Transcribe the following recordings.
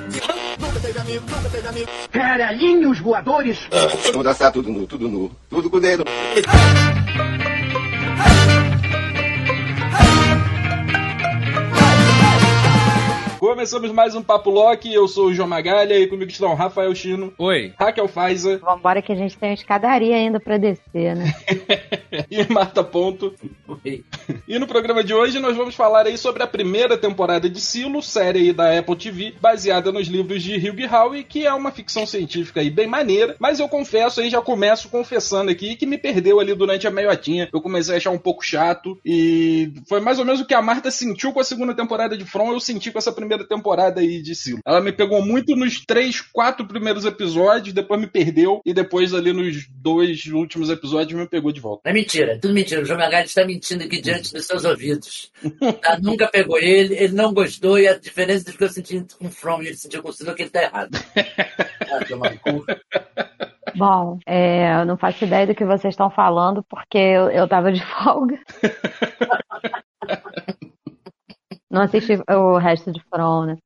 Nunca teve amigo, nunca teve amigo. Caralhinhos voadores. Vamos dançar tudo nu, tudo nu, tudo com o dedo. Começamos mais um Papo Loki, eu sou o João Magalha e comigo estão Rafael Chino, Oi. Raquel Faiza Vambora que a gente tem uma escadaria ainda pra descer, né? e Marta Ponto. Oi. E no programa de hoje nós vamos falar aí sobre a primeira temporada de Silo, série aí da Apple TV, baseada nos livros de Hugh Howey, que é uma ficção científica aí bem maneira, mas eu confesso aí, já começo confessando aqui, que me perdeu ali durante a meiotinha. Eu comecei a achar um pouco chato e foi mais ou menos o que a Marta sentiu com a segunda temporada de From, eu senti com essa primeira temporada aí de Silo. Ela me pegou muito nos três, quatro primeiros episódios, depois me perdeu e depois ali nos dois últimos episódios me pegou de volta. É mentira, tudo mentira. O João Magalhães está mentindo aqui diante dos seus ouvidos. Tá? Nunca pegou ele, ele não gostou, e a diferença do que eu senti com o From e ele sentiu com o é que ele tá errado. Ah. Bom, é, eu não faço ideia do que vocês estão falando, porque eu, eu tava de folga. Não assisti o resto de From, né?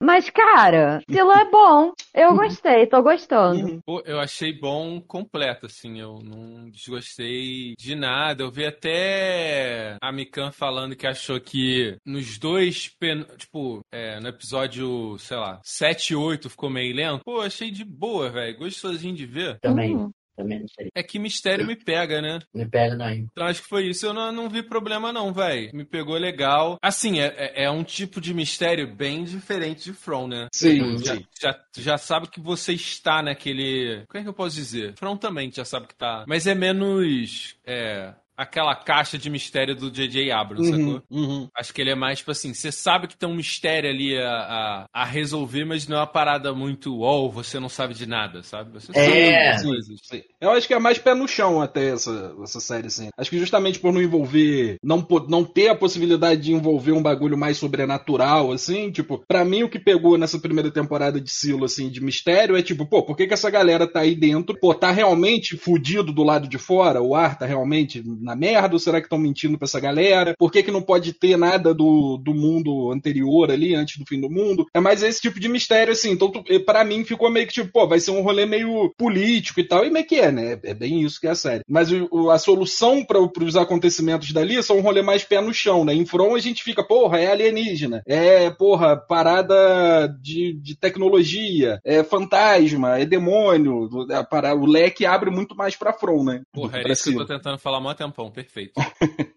Mas, cara, Silo é bom. Eu gostei, tô gostando. Pô, eu achei bom completo, assim. Eu não desgostei de nada. Eu vi até a Mikan falando que achou que nos dois, pen... tipo, é, no episódio, sei lá, 7 e 8 ficou meio lento. Pô, achei de boa, velho. Gostosinho de ver. Também, Hum. Também não sei. É que mistério me pega, né? Me pega, não. Então acho que foi isso. Eu não, não vi problema, não, velho. Me pegou legal. Assim, é, é- é um tipo de mistério bem diferente de From, né? Sim, Já, sim. já, já sabe que você está naquele. Como é que eu posso dizer? From também já sabe que tá. Mas é menos. É. Aquela caixa de mistério do J.J. Abrams, Uhum, sacou? uhum. Acho que ele é mais, tipo assim, você sabe que tem um mistério ali a, a, a resolver, mas não é uma parada muito, uou, você não sabe de nada, sabe? Você É. sabe coisas. Sim. Eu acho que é mais pé no chão até essa, essa série, assim. Acho que justamente por não envolver, não, não ter a possibilidade de envolver um bagulho mais sobrenatural, assim, tipo, pra mim o que pegou nessa primeira temporada de Silo, assim, de mistério é tipo, pô, por que que essa galera tá aí dentro? Pô, tá realmente fudido do lado de fora? O ar tá realmente na merda? Ou será que estão mentindo pra essa galera? Por que que não pode ter nada do, do mundo anterior ali, antes do fim do mundo? É mais esse tipo de mistério, assim. Então, pra mim, ficou meio que tipo, pô, vai ser um rolê meio político e tal. E meio que é, né? É bem isso que é a série. Mas o- a solução para os acontecimentos dali são um rolê mais pé no chão, né? Em From a gente fica, porra, é alienígena. É, porra, parada de, de tecnologia. É fantasma, é demônio. A para- O leque abre muito mais pra From, né? Porra, pra isso que eu tô tentando falar há mó tempão, perfeito.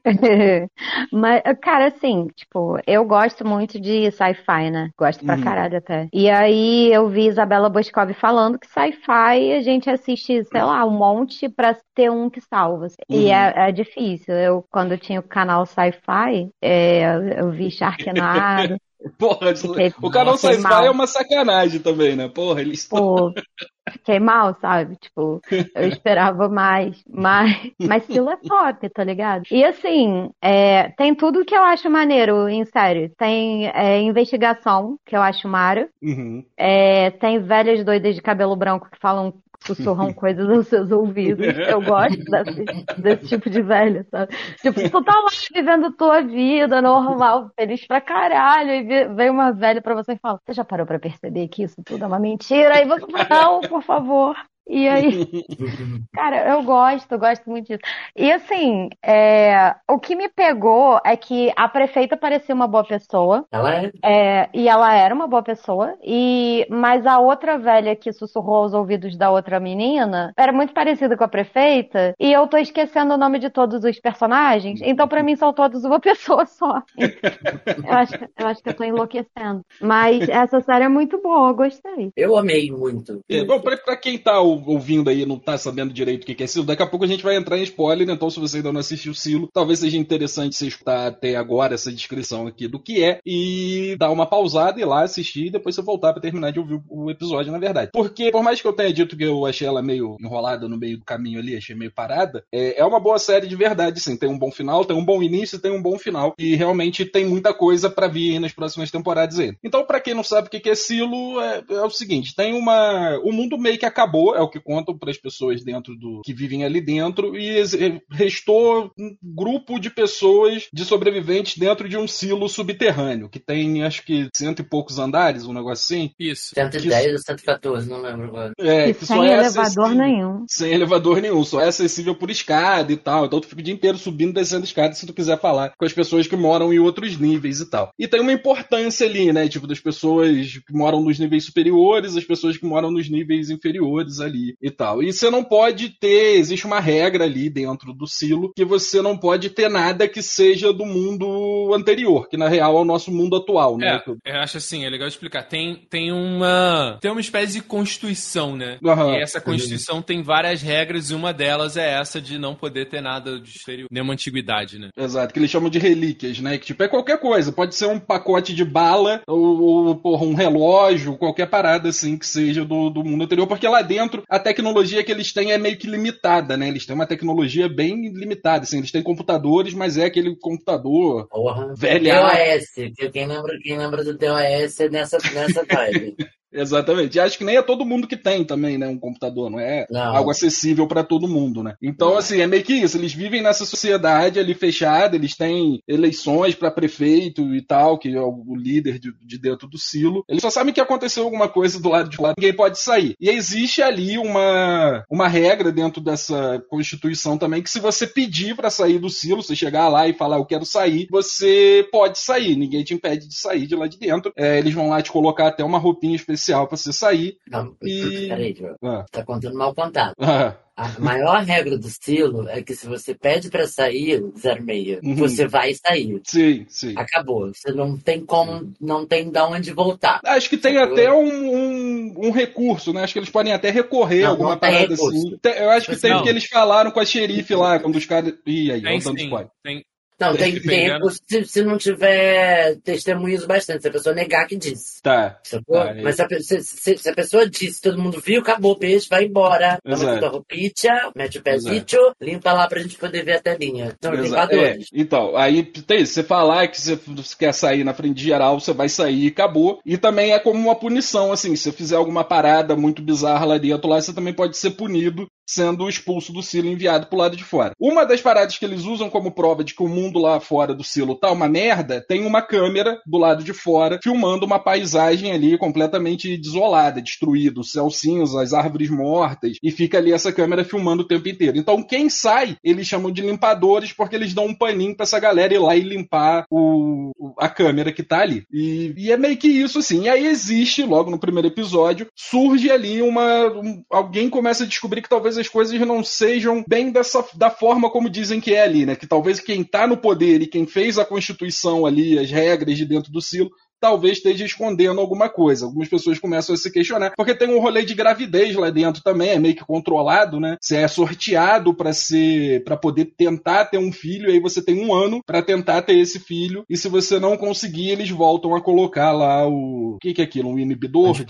Mas, cara, assim, tipo, eu gosto muito de sci-fi, né? Gosto pra Uhum. caralho até. E aí eu vi Isabela Boscov falando que sci-fi a gente assiste, sei lá, um monte pra ter um que salva. E Uhum. é, é difícil. Eu, quando eu tinha o canal sci-fi, é, eu vi Sharknado. Porra, o canal Sci-Fi é uma sacanagem também, né? Porra, eles Pô, fiquei mal, sabe? Tipo, eu esperava mais. Mas, mas Silo é top, tá ligado? E assim, é, tem tudo que eu acho maneiro em série. Tem é, investigação, que eu acho mara. Uhum. É, tem velhas doidas de cabelo branco que falam, sussurram coisas aos seus ouvidos. Eu gosto desse, desse tipo de velho, sabe? Tipo, tu tá lá vivendo tua vida normal, feliz pra caralho, e ve- vem uma velha pra você e fala: Você já parou pra perceber que isso tudo é uma mentira? Aí você fala: Não, por favor. E aí, cara, eu gosto, eu gosto muito disso. E assim, é, o que me pegou é que a prefeita parecia uma boa pessoa. Ela é. É, e ela era uma boa pessoa, e mas a outra velha que sussurrou aos ouvidos da outra menina era muito parecida com a prefeita, e eu tô esquecendo o nome de todos os personagens, então pra mim são todos uma pessoa só. Eu acho, que- eu acho que eu tô enlouquecendo. Mas essa série é muito boa, eu gostei. Eu amei muito. É, bom, pra, pra quem tá ou- ouvindo aí não tá sabendo direito o que é Silo, daqui a pouco a gente vai entrar em spoiler, então se você ainda não assistiu Silo, talvez seja interessante você escutar até agora essa descrição aqui do que é e dar uma pausada e lá assistir e depois você voltar pra terminar de ouvir o episódio, na verdade. Porque, por mais que eu tenha dito que eu achei ela meio enrolada no meio do caminho ali, achei meio parada, é, é uma boa série de verdade, sim. Tem um bom final, tem um bom início, tem um bom final e realmente tem muita coisa pra vir nas próximas temporadas aí. Então, pra quem não sabe o que é Silo, é, é o seguinte, tem uma... O mundo meio que acabou, é o que contam para as pessoas dentro do que vivem ali dentro, e ex- restou um grupo de pessoas, de sobreviventes dentro de um silo subterrâneo, que tem acho que cento e poucos andares, um negócio assim. Isso. 110 ou 114, não lembro agora. É, E que sem só é elevador nenhum. Sem elevador nenhum, só é acessível por escada e tal. Então tu fica o dia inteiro subindo e descendo escada se tu quiser falar com as pessoas que moram em outros níveis e tal. E tem uma importância ali, né? Tipo, das pessoas que moram nos níveis superiores, as pessoas que moram nos níveis inferiores ali e tal. E você não pode ter, existe uma regra ali dentro do silo que você não pode ter nada que seja do mundo anterior, que na real é o nosso mundo atual, né? É, eu acho assim, é legal explicar. Tem, tem uma. Tem uma espécie de constituição, né? Aham. E essa constituição tem várias regras, e uma delas é essa de não poder ter nada de exterior, nenhuma antiguidade, né? Exato, que eles chamam de relíquias, né? Que tipo é qualquer coisa, pode ser um pacote de bala ou, ou porra, um relógio, qualquer parada assim que seja do, do mundo anterior, porque lá dentro a tecnologia que eles têm é meio que limitada, né? Eles têm uma tecnologia bem limitada, assim, eles têm computadores, mas é aquele computador Porra. velha. DOS, que quem lembra, quem lembra do DOS é nessa, nessa vibe. Exatamente. E acho que nem é todo mundo que tem também, né, um computador, não é Não. algo acessível para todo mundo, né? Então, assim, é meio que isso, eles vivem nessa sociedade ali fechada, eles têm eleições para prefeito e tal, que é o líder de, de dentro do silo. Eles só sabem que aconteceu alguma coisa do lado de lá, ninguém pode sair. E existe ali uma, uma regra dentro dessa constituição também que se você pedir para sair do silo, você chegar lá e falar eu quero sair, você pode sair, ninguém te impede de sair de lá de dentro. É, eles vão lá te colocar até uma roupinha especial para você sair. Não, E- peraí, João. Ah, Tá contando mal contado. ah, A maior regra do silo é que se você pede pra sair 06, Uhum. você vai sair. sim, sim. Acabou. Você não tem como, não tem de onde voltar. Acho que tem até um, um, um recurso, né? Acho que eles podem até recorrer a Não, alguma parada recurso. assim. Eu acho que tem Não. que eles falaram com a xerife lá, quando os caras. Ih, aí, Tem sim. spoiler. Tem, Não, tem, tem Dependendo. recurso se, se não tiver testemunhos bastante, se a pessoa negar que disse. Tá. É. Mas se a, se- se- a pessoa disse, todo mundo viu, acabou, beijo, vai embora. Toma tua roupinha, mete o pezinho, limpa lá pra gente poder ver a telinha. São Exa- limpadores. é, então, aí tem isso, você falar que você, você quer sair na frente de geral, você vai sair e acabou. E também é como uma punição, assim, se você fizer alguma parada muito bizarra lá dentro, lá você também pode ser punido sendo expulso do silo e enviado pro lado de fora. Uma das paradas que eles usam como prova de que o mundo lá fora do silo tá uma merda, tem uma câmera do lado de fora filmando uma paisagem ali completamente desolada, destruída, o céu cinza, as árvores mortas, e fica ali essa câmera filmando o tempo inteiro. Então quem sai, eles chamam de limpadores porque eles dão um paninho pra essa galera ir lá e limpar o- a câmera que tá ali. E, e é meio que isso assim. E aí existe, logo no primeiro episódio, surge ali uma. um- alguém começa a descobrir que talvez as coisas não sejam bem dessa da forma como dizem que é ali, né? Que talvez quem tá no poder e quem fez a constituição ali, as regras de dentro do silo, talvez esteja escondendo alguma coisa. Algumas pessoas começam a se questionar, porque tem um rolê de gravidez lá dentro também, é meio que controlado, né? Você é sorteado para ser, para poder tentar ter um filho, e aí você tem um ano para tentar ter esse filho, e se você não conseguir, eles voltam a colocar lá o, o que que é aquilo, um inibidor? de-.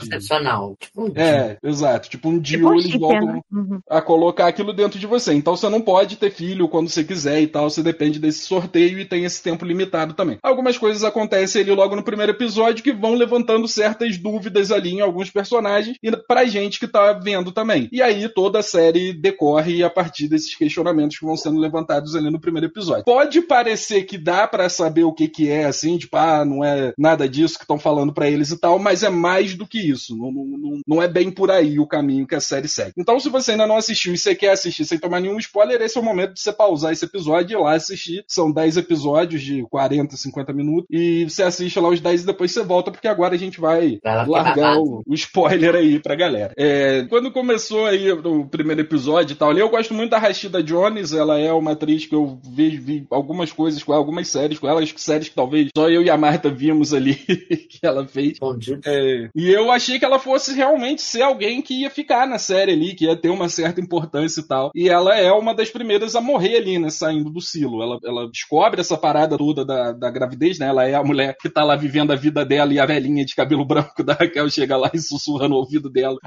Tipo um É, exato, tipo um Tipo DIU, um eles voltam né? Uhum. a colocar aquilo dentro de você. Então você não pode ter filho quando você quiser e tal, você depende desse sorteio e tem esse tempo limitado também. Algumas coisas acontecem ali logo no primeiro episódio que vão levantando certas dúvidas ali em alguns personagens e pra gente que tá vendo também. E aí toda a série decorre a partir desses questionamentos que vão sendo levantados ali no primeiro episódio. Pode parecer que dá pra saber o que que é assim, tipo, ah, não é nada disso que estão falando pra eles e tal, mas é mais do que isso. Não, não, não- é bem por aí o caminho que a série segue. Então, se você ainda não assistiu e você quer assistir sem tomar nenhum spoiler, esse é o momento de você pausar esse episódio e ir lá assistir. São 10 episódios de 40, 50 minutos. E você assiste lá os 10 e depois você volta, porque agora a gente vai largar o, o spoiler aí pra galera. É, quando começou aí o primeiro episódio e tal, ali, eu gosto muito da Rashida Jones, ela é uma atriz que eu vi, vi algumas coisas com ela, algumas séries com ela, acho que séries que talvez só eu e a Marta vimos ali que ela fez. Escondido. É, e eu achei que ela fosse realmente ser alguém que ia ficar na série ali, que ia ter uma certa importância e tal. E ela é uma das primeiras a morrer ali, né, saindo do silo. Ela, ela descobre essa parada toda da, da gravidez, né? Ela é a mulher que tá lá vivendo a vida dela e a velhinha de cabelo branco da Raquel chega lá e sussurra no ouvido dela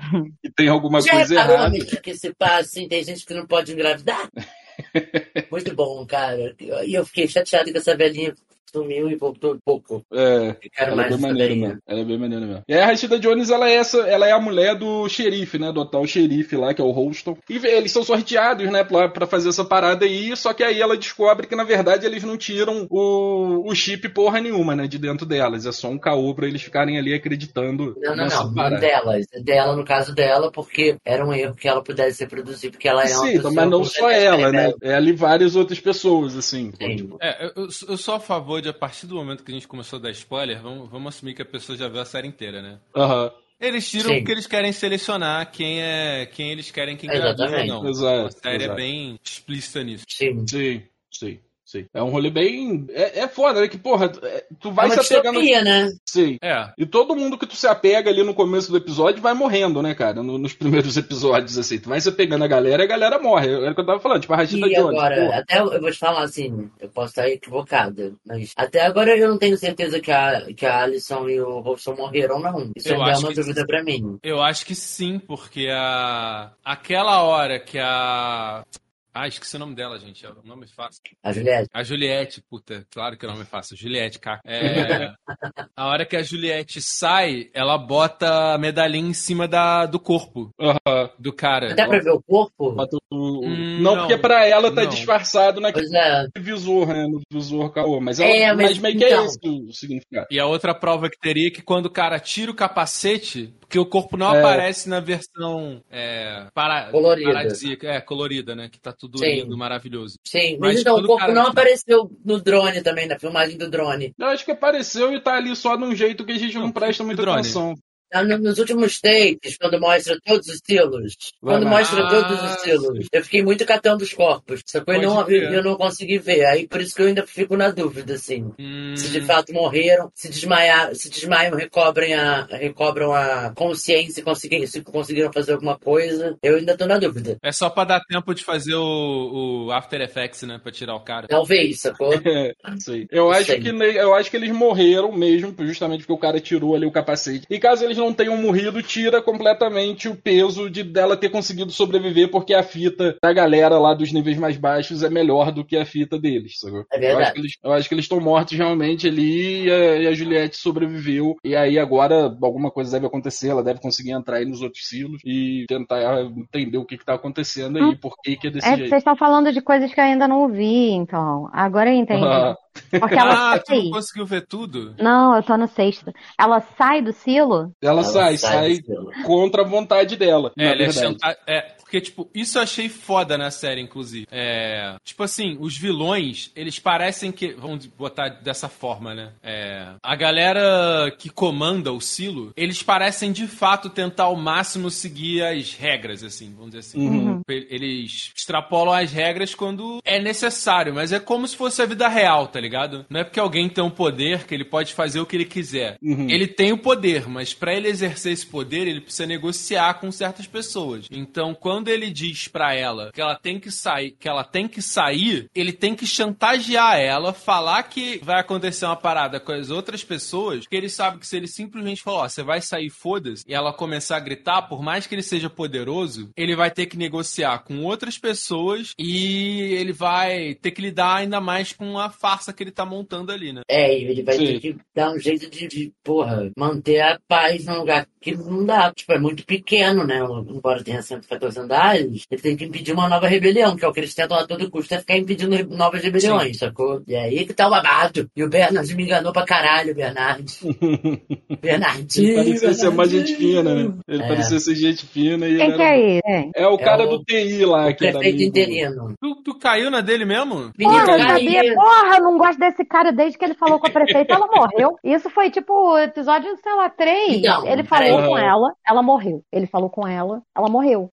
que tem alguma Já coisa reparou, errada. que se passa assim, tem gente que não pode engravidar? Muito bom, cara. E eu fiquei chateado com essa velhinha sumiu e voltou pouco. É. Eu quero Ela é bem daí. mesmo. Ela é bem maneira mesmo. E aí a Rashida Jones, ela é essa, ela é a mulher do xerife, né? Do tal xerife lá, que é o Holston. E eles são sorteados, né, pra, pra fazer essa parada aí, só que aí ela descobre que, na verdade, eles não tiram o, o chip porra nenhuma, né, de dentro delas. É só um caô pra eles ficarem ali acreditando Não, não, nessa não. Parada. delas. Dela, no caso dela, porque era um erro que ela pudesse reproduzir, porque ela é uma Sim, pessoa mas não só ela, né? É ali várias outras pessoas, assim. Sim. Tipo, É, eu, eu sou a favor a partir do momento que a gente começou a dar spoiler, vamos, vamos assumir que a pessoa já viu a série inteira, né? Aham. Eles tiram Sim. porque eles querem selecionar quem é quem eles querem que engravida ou não. Exato, a série exato. é bem explícita nisso. Sim. Sim, sim, sim. É um rolê bem. É, é foda, né? Que, porra, é- tu É vai uma se apegando. distopia, né? Sim. É. E todo mundo que tu se apega ali no começo do episódio vai morrendo, né, cara? No- nos primeiros episódios, assim. Tu vai se apegando a galera e a galera morre. Era o que eu tava falando, tipo a Rashida E agora, porra. até eu vou te falar assim, eu posso estar equivocada, mas até agora eu não tenho certeza que a, que a Alison e o Robson morreram, não. Isso Eu ainda é uma que dúvida pra mim. Eu acho que sim, porque a aquela hora que a Ah, esqueci o nome dela, gente. É o nome fácil. A Juliette. A Juliette, puta, claro que o nome é fácil. Juliette, cara. É, a hora que a Juliette sai, ela bota a medalhinha em cima da, do corpo Aham. do cara. Dá pra ver o corpo? Bota o- o- Hum, não, não. porque pra ela tá Não. disfarçado naquele Pois é. visor, né? No visor caô. Mas, ela, É, mas, mas meio que é então- esse o significado. E a outra prova que teria é que quando o cara tira o capacete, porque o corpo não É. aparece na versão é, para, Colorida. paradisíaca, é, colorida, né? Que tá tudo Sim. lindo, maravilhoso. Sim, mas, Mas então o corpo cara- não apareceu no drone também, na filmagem do drone. Eu acho que apareceu e tá ali só de um jeito que a gente não, Não, presta muita drone? atenção. Ah, no- Nos últimos takes, quando mostra todos os estilos, Vai quando mostra Ah, todos os estilos, eu fiquei muito catando os corpos. Só que eu não, eu não consegui ver. Aí por isso que eu ainda fico na dúvida, assim. Hum, Se de fato morreram, se desmaiar, se desmaiam, recobrem a, recobram a consciência e conseguiram, se conseguiram fazer alguma coisa, eu ainda tô na dúvida. É só pra dar tempo de fazer o, o After Effects, né? Pra tirar o cara. Talvez, sacou? É. Eu acho, que, eu acho que eles morreram mesmo, justamente porque o cara tirou ali o capacete. E caso eles não tenham morrido, tira completamente o peso de dela ter conseguido sobreviver, porque a fita da galera lá dos níveis mais baixos é melhor do que a fita deles, sacou? É Eu verdade. acho que eles, eu acho que eles estão mortos realmente ali e a, e a Juliette sobreviveu. E aí agora alguma coisa deve acontecer, ela deve conseguir entrar aí nos outros silos e tentar entender o que, que tá acontecendo aí, por que, que é desse É, jeito. vocês estão falando de coisas que eu ainda não vi, então. Agora eu entendi. Ah, Porque ela Ah, tu não sai. conseguiu ver tudo? Não, eu tô no sexto. Ela sai do silo? ela, sai, sai sai silo. contra a vontade dela, É, ele é, verdade. chanta- é, porque, tipo, isso eu achei foda na série, inclusive. É, tipo assim, os vilões, eles parecem que. Vamos botar dessa forma, né? É, a galera que comanda o silo, eles parecem de fato tentar ao máximo seguir as regras, assim, vamos dizer assim. Uhum. Eles extrapolam as regras quando é necessário, mas é como se fosse a vida real, tá ligado? Não é porque alguém tem um poder que ele pode fazer o que ele quiser. Uhum. Ele tem o poder, mas pra ele exercer esse poder, ele precisa negociar com certas pessoas. Então, quando ele diz pra ela que ela tem que sair, que ela tem que sair, ele tem que chantagear ela, falar que vai acontecer uma parada com as outras pessoas, que ele sabe que se ele simplesmente falar, ó, você vai sair, foda-se, e ela começar a gritar, por mais que ele seja poderoso, ele vai ter que negociar com outras pessoas e ele vai ter que lidar ainda mais com a farsa que ele tá montando ali, né? É, e ele vai Sim. ter que dar um jeito de, de, porra, manter a paz num lugar que não dá. Tipo, é muito pequeno, né? Embora tenha 114 andares, ele tem que impedir uma nova rebelião, que é o que eles tentam a todo custo, é ficar impedindo novas rebeliões, sacou? E aí que tá o babado. E o Bernard me enganou pra caralho, o Bernard. Bernardinho. Ele parecia ser mais gente Bernardinho. fina, né? Ele É. parecia ser gente fina e Quem que era... é ele? É o cara o- do TI lá, O que prefeito interino. Tu, tu caiu na dele mesmo? Menino, Porra, sabia, porra, não gosto desse cara desde que ele falou com a prefeita, ela morreu. Isso foi tipo episódio, sei lá, 3. Então, ele falou com ela, ela morreu. Ele falou com ela, ela morreu.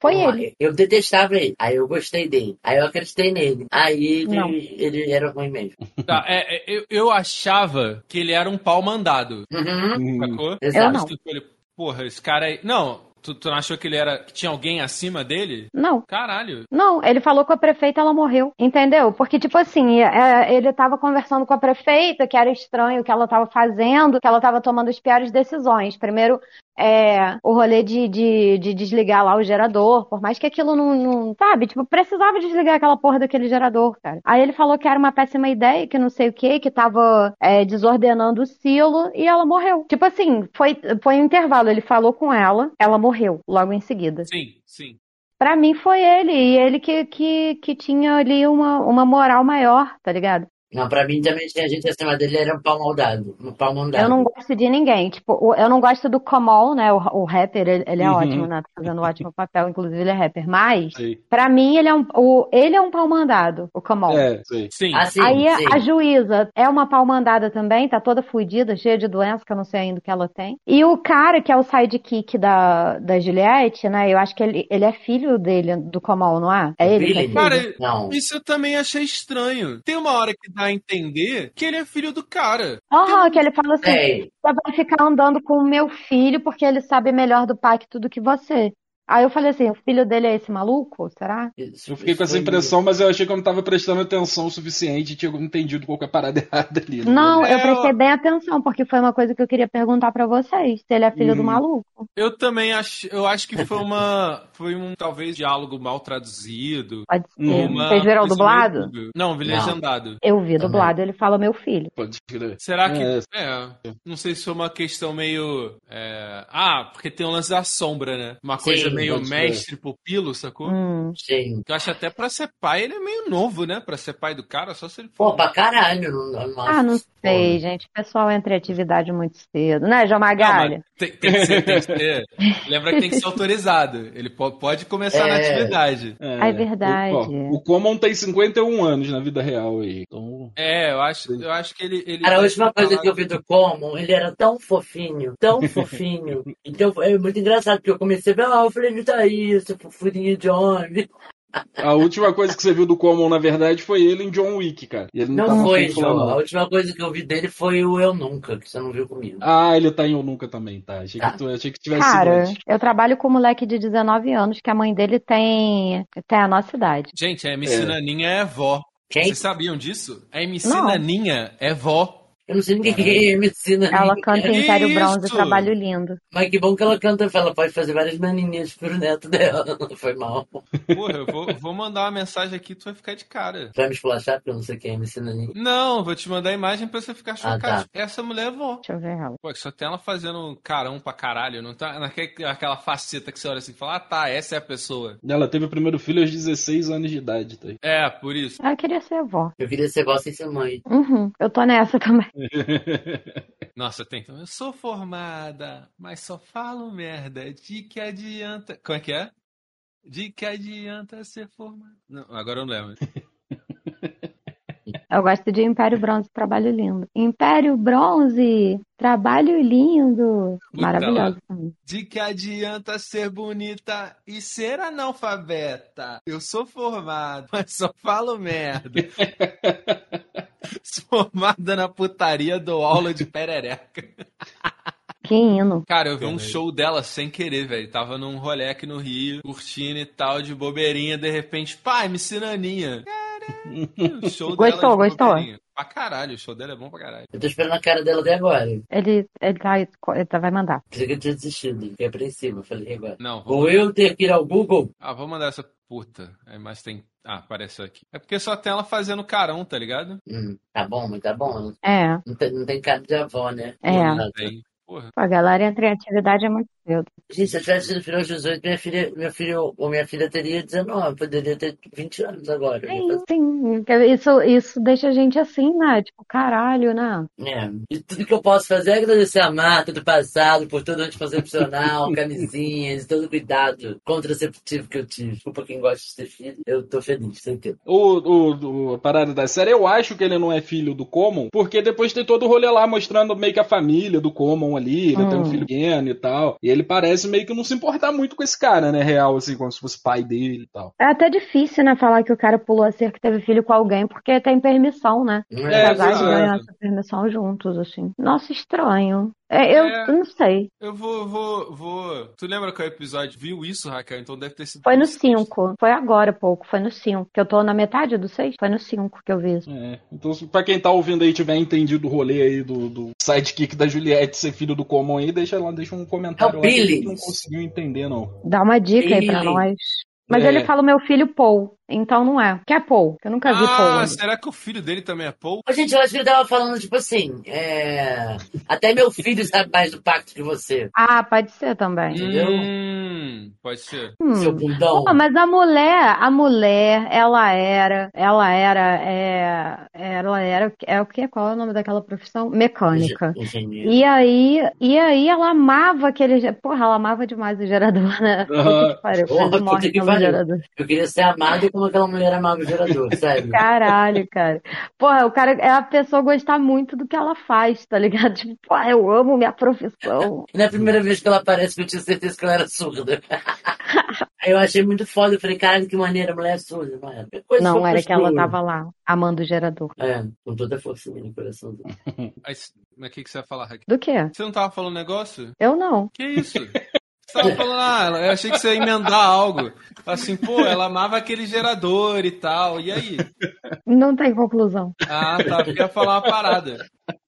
Foi Ó, ele. Eu detestava ele. Aí eu gostei dele. Aí eu acreditei nele. Aí Não. ele, ele era ruim mesmo. Tá, é, é, eu, eu achava que ele era um pau mandado, Uhum. Hum. sacou? Exato. Eu não. Falou, Porra, esse cara aí. Não, tu, tu não achou que ele era. que tinha alguém acima dele? Não. Caralho. Não, ele falou com a prefeita, ela morreu. Entendeu? Porque, tipo assim, é, ele tava conversando com a prefeita, que era estranho o que ela tava fazendo, que ela tava tomando as piores decisões. Primeiro, é, o rolê de, de, de desligar lá o gerador, por mais que aquilo não, não, sabe, tipo, precisava desligar aquela porra daquele gerador, cara. Aí ele falou que era uma péssima ideia, que não sei o que, que tava é, desordenando o silo e ela morreu. Tipo assim, foi, foi um intervalo, ele falou com ela, ela morreu logo em seguida. Sim, sim. Pra mim foi ele, e ele que, que, que tinha ali uma, uma moral maior, tá ligado? Não, pra mim também tinha gente acima dele, era um pau maldado. Um pau mandado. Eu não gosto de ninguém. Tipo, eu não gosto do Kamal, né? O, o rapper, ele, ele é Uhum. ótimo, né? Tá fazendo um ótimo papel, inclusive ele é rapper. Mas, Sei. pra mim, ele é um, o, ele é um pau mandado, o Kamal. É, sei. Sim. Ah, sim, Aí sim. a juíza é uma pau mandada também, tá toda fudida, cheia de doença, que eu não sei ainda o que ela tem. E o cara que é o sidekick da, da Juliette, né? Eu acho que ele, ele é filho dele, do Kamal, não é? É ele que é? Cara, Não. Isso eu também achei estranho. Tem uma hora que dá a entender que ele é filho do cara. Aham, que ele fala assim, É, você vai ficar andando com o meu filho porque ele sabe melhor do pacto do que você. Aí eu falei assim, o filho dele é esse maluco? Será? isso- Eu fiquei com essa impressão, mas eu achei que eu não tava prestando atenção o suficiente e tinha entendido qualquer parada errada ali. né? Não, É, eu prestei bem atenção, porque foi uma coisa que eu queria perguntar pra vocês, se ele é filho do Hum. maluco. Eu também acho. Eu acho que foi uma. Foi um talvez diálogo mal traduzido. Pode ser. uma Vocês viram coisa dublado? Não, vi Não. legendado. Eu vi Também. dublado, ele fala meu filho. Pode crer. Será que. É. É. Não sei se foi uma questão meio. é, Ah, porque tem o lance da sombra, né? Uma coisa Sim, meio mestre pupilo, sacou? Hum. Sim. Eu acho até pra ser pai, ele é meio novo, né? Pra ser pai do cara, só se ele for. Pô, pra caralho. Não, Ah, não sei, gente. O pessoal entra em atividade muito cedo, né, João Magalha? tem, tem que ser, tem que ser. Lembra que tem que ser autorizado. Ele po- pode começar na É. atividade. É verdade. O, ó, o Common tem 51 anos na vida real aí. Então, É, eu acho, eu acho que ele. ele Cara, a última coisa falar- que eu vi do Common, ele era tão fofinho, tão fofinho. Então é muito engraçado, porque eu comecei a ver, ah, eu falei, ele tá aí, seu fofurinho de homem. a última coisa que você viu do Common, na verdade, foi ele em John Wick, cara. E ele não, Não tá foi, João. A última coisa que eu vi dele foi o Eu Nunca, que você não viu comigo. Ah, ele tá em Eu Nunca também, tá? Achei Tá. que, tu, achei que tivesse Cara, antes. eu trabalho com um moleque de 19 anos, que a mãe dele tem, tem a nossa idade. Gente, a MC É. Naninha é vó. Quem? Vocês sabiam disso? A MC Não. Naninha é vó. Eu não sei ninguém que me ensina. Ela canta Que Império Bronze, trabalho lindo. Mas que bom que ela canta, ela pode fazer várias naninhas pro neto dela. Não foi mal. Porra, eu vou, vou mandar uma mensagem aqui tu vai ficar de cara. Vai me esculachar, porque eu não sei quem é MC Naninha. Não, vou te mandar a imagem pra você ficar chocado. tá. Essa mulher é vó. Deixa eu ver ela. Pô, só tem ela fazendo um carão pra caralho. Não tá naquela aquela faceta que você olha assim e fala, ah tá, essa é a pessoa. Ela teve o primeiro filho aos 16 anos de idade, tá aí. É, por isso. Ela queria ser avó. Eu queria ser voz sem ser mãe. Uhum, eu tô nessa também. Nossa, tem. Eu sou formada, mas só falo merda. De que adianta. Como é que é? De que adianta ser formada. Não, agora eu não lembro. Eu gosto de Império Bronze, trabalho lindo. Império Bronze, trabalho lindo. Maravilhoso também. De que adianta ser bonita e ser analfabeta? Eu sou formado, mas só falo merda. Formada na putaria, dou aula de perereca. Que hino. Cara, eu vi um show dela sem querer, velho. Tava num rolê aqui no Rio, curtindo e tal, de bobeirinha, de repente, pai, me ensina Aninha. Caralho, o show dela Gostou, de gostou? bobeirinha. Pra caralho, o show dela é bom pra caralho. Eu tô esperando a cara dela até agora. Ele, ele, tá, ele tá- vai mandar. Pensei que eu tinha desistido. Fiquei apreensivo. Eu falei, agora? Não, vou Vou eu ter que ir ao Google? Ah, vou mandar essa puta. Aí, mas tem. Ah, apareceu aqui. É porque só tem ela fazendo carão, tá ligado? Hum, tá bom, mas tá bom. É, Não tem, não tem cara de avó, né? É. Porra. a galera entra em atividade é muito cedo. Gente, se eu tivesse tido filho aos 18, minha filha, meu filho ou minha filha teria 19, poderia ter 20 anos agora. Sim, sim. Isso, isso deixa a gente assim, né? Tipo, caralho, né? É. E tudo que eu posso fazer é agradecer a Marta do passado por todo o anticoncepcional, camisinhas, todo o cuidado contraceptivo que eu tive. Desculpa quem gosta de ter filho. Eu tô feliz, sem ter. O, o, o- a parada da série, eu acho que ele não é filho do Common, porque depois tem todo o rolê lá mostrando meio que a família do Common ali, ele tem um Hum. filho pequeno e tal. E ele parece meio que não se importar muito com esse cara, né? Real, assim, como se fosse pai dele e tal. É até difícil, né, falar que o cara pulou a cerca e teve filho com alguém, porque tem permissão, né? É, casais ganham essa permissão juntos, assim. Nossa, estranho. É, eu É. não sei. Eu vou, vou, vou. Tu lembra qual episódio viu isso, Raquel? Então deve ter sido. Foi no 5. Foi agora pouco. Foi no 5. Que eu tô na metade do 6. Foi no 5 que eu vi isso. É, então, pra quem tá ouvindo aí tiver entendido o rolê aí do, do sidekick da Juliette ser filho do Common aí, deixa lá, deixa um comentário É o lá que não conseguiu entender, não. Dá uma dica aí pra nós. Mas É. ele fala o meu filho Paul. Então não é. Que é Paul? Que eu nunca vi Paul. Ah, será que o filho dele também é Paul? Ô, gente, eu acho que ele tava falando, tipo assim, é... Até meu filho sabe mais do pacto que você, Ah, pode ser também. Entendeu? Hum, pode ser. Hum. seu bundão. Pô, mas a mulher, a mulher, ela era, ela era, é, ela era, é o que? Qual é o nome daquela profissão? Mecânica. Engenheiro. E aí, e aí ela amava aquele, porra, ela amava demais o gerador, né? Puta que pariu, Porra, morre que pariu. gerador. Eu queria ser amado como aquela mulher amava o gerador, sério. Caralho, cara. Porra, o cara é a pessoa gostar muito do que ela faz, tá ligado? Tipo, porra, eu amo minha profissão. E na primeira vez que ela aparece, que eu tinha certeza que ela era surda. Aí eu achei muito foda. Eu falei, caralho, que maneira, a mulher é surda. Não era, Coisa Não, era que ela tava lá, amando o gerador. É, com toda a força no coração. Aí, mas o que, que você vai falar, Raquel? Do quê? Você não tava falando negócio? Eu não. Que isso? Tava falando, ah, eu achei que você ia emendar algo. Assim, pô, ela amava aquele gerador e tal. E aí? Não tem conclusão. Ah, tá. Eu ia falar uma parada.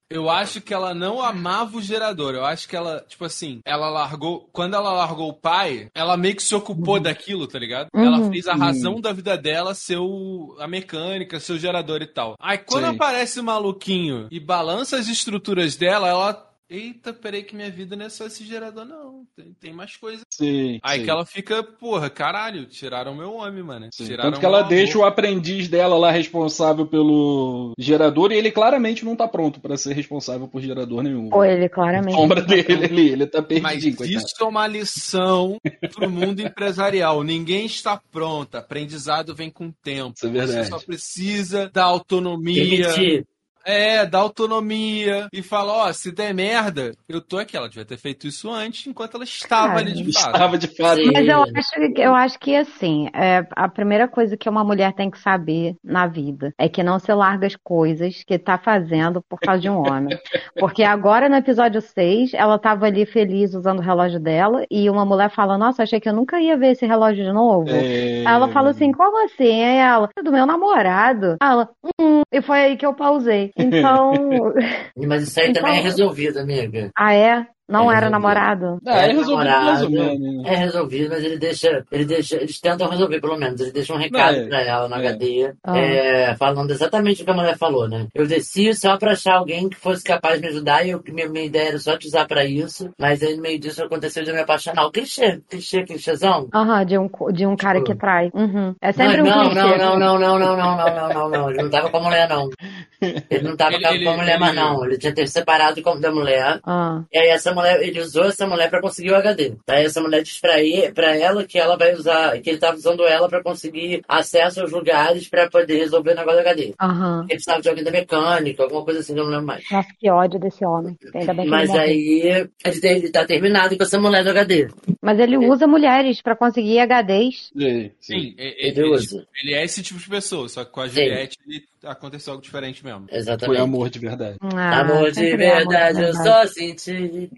Eu acho que ela não amava o gerador. Eu acho que ela, tipo assim, ela largou. Quando ela largou o pai, ela meio que se ocupou daquilo, tá ligado? Ela Uhum. fez a razão da vida dela ser o, a mecânica, ser o gerador e tal. Aí quando Sim. aparece o maluquinho e balança as estruturas dela, ela. Eita, peraí que minha vida não é só esse gerador, não. Tem, tem mais coisa. Sim. Aí sim. que ela fica, porra, caralho, tiraram meu homem, mano. Sim, Tiraram Tanto que ela deixa o aprendiz dela lá responsável pelo gerador e ele claramente não tá pronto pra ser responsável por gerador nenhum. Pô, ele claramente. Sombra dele ali, ele tá Mas perdidinho, coitado. isso é uma lição pro mundo empresarial. Ninguém está pronto. Aprendizado vem com o tempo. Isso é verdade. Você só precisa da autonomia. Permitir. É, da autonomia. E fala, ó, se der merda, eu tô aqui. Ela devia ter feito isso antes, enquanto ela estava Cara, ali de fato. Estava de fato. Mas eu acho, que- eu acho que, assim, é, a primeira coisa que uma mulher tem que saber na vida é que não se larga as coisas que tá fazendo por causa de um homem. Porque agora, no episódio 6, ela tava ali feliz usando o relógio dela e uma mulher fala, nossa, achei que eu nunca ia ver esse relógio de novo. É... Aí ela fala assim, como assim? Aí ela, "É do meu namorado. Ela, hum, e foi aí que eu pausei. Então, Mas isso aí Então- também é resolvido, amiga. ah é? Não É era resolvido. namorado? É É resolvido mais ou namorado. menos. É resolvido, mas ele deixa, ele deixa, eles tentam resolver pelo menos. Ele deixa um recado Não, é. pra ela no É. HD, Ah. é, falando exatamente o que a mulher falou, né? Eu desci só pra achar alguém que fosse capaz de me ajudar e eu, minha, minha ideia era só te usar pra isso, mas aí no meio disso aconteceu de eu me apaixonar. O clichê, clichê, clichêzão. Aham, de um, de um cara Tipo- que trai. Uhum. É sempre um não, clichê. não, não, não, não, não, não, não, não, não, não. Ele não tava com a mulher, não. Ele não tava Ele- com a mulher mais, ele- não. Ele tinha ter separado com- da mulher. Ah, E aí essa mulher, ele usou essa mulher pra conseguir o HD. Aí essa mulher diz pra, ele, pra ela que ela vai usar, que ele tava usando ela pra conseguir acesso aos lugares pra poder resolver o negócio do HD. aham. Ele precisava de alguém da mecânica, alguma coisa assim, que eu não lembro mais. Nossa, que ódio desse homem. Ainda bem que Mas aí ele, tá terminado com essa mulher do HD. Mas ele usa mulheres pra conseguir HDs. Sim, sim. Sim, e- Ele ele, usa. ele é esse tipo de pessoa, só que com a. Juliette ele aconteceu algo diferente mesmo. Foi Exatamente. amor de verdade. Ah, Amor de é amor verdade, eu verdade. só senti.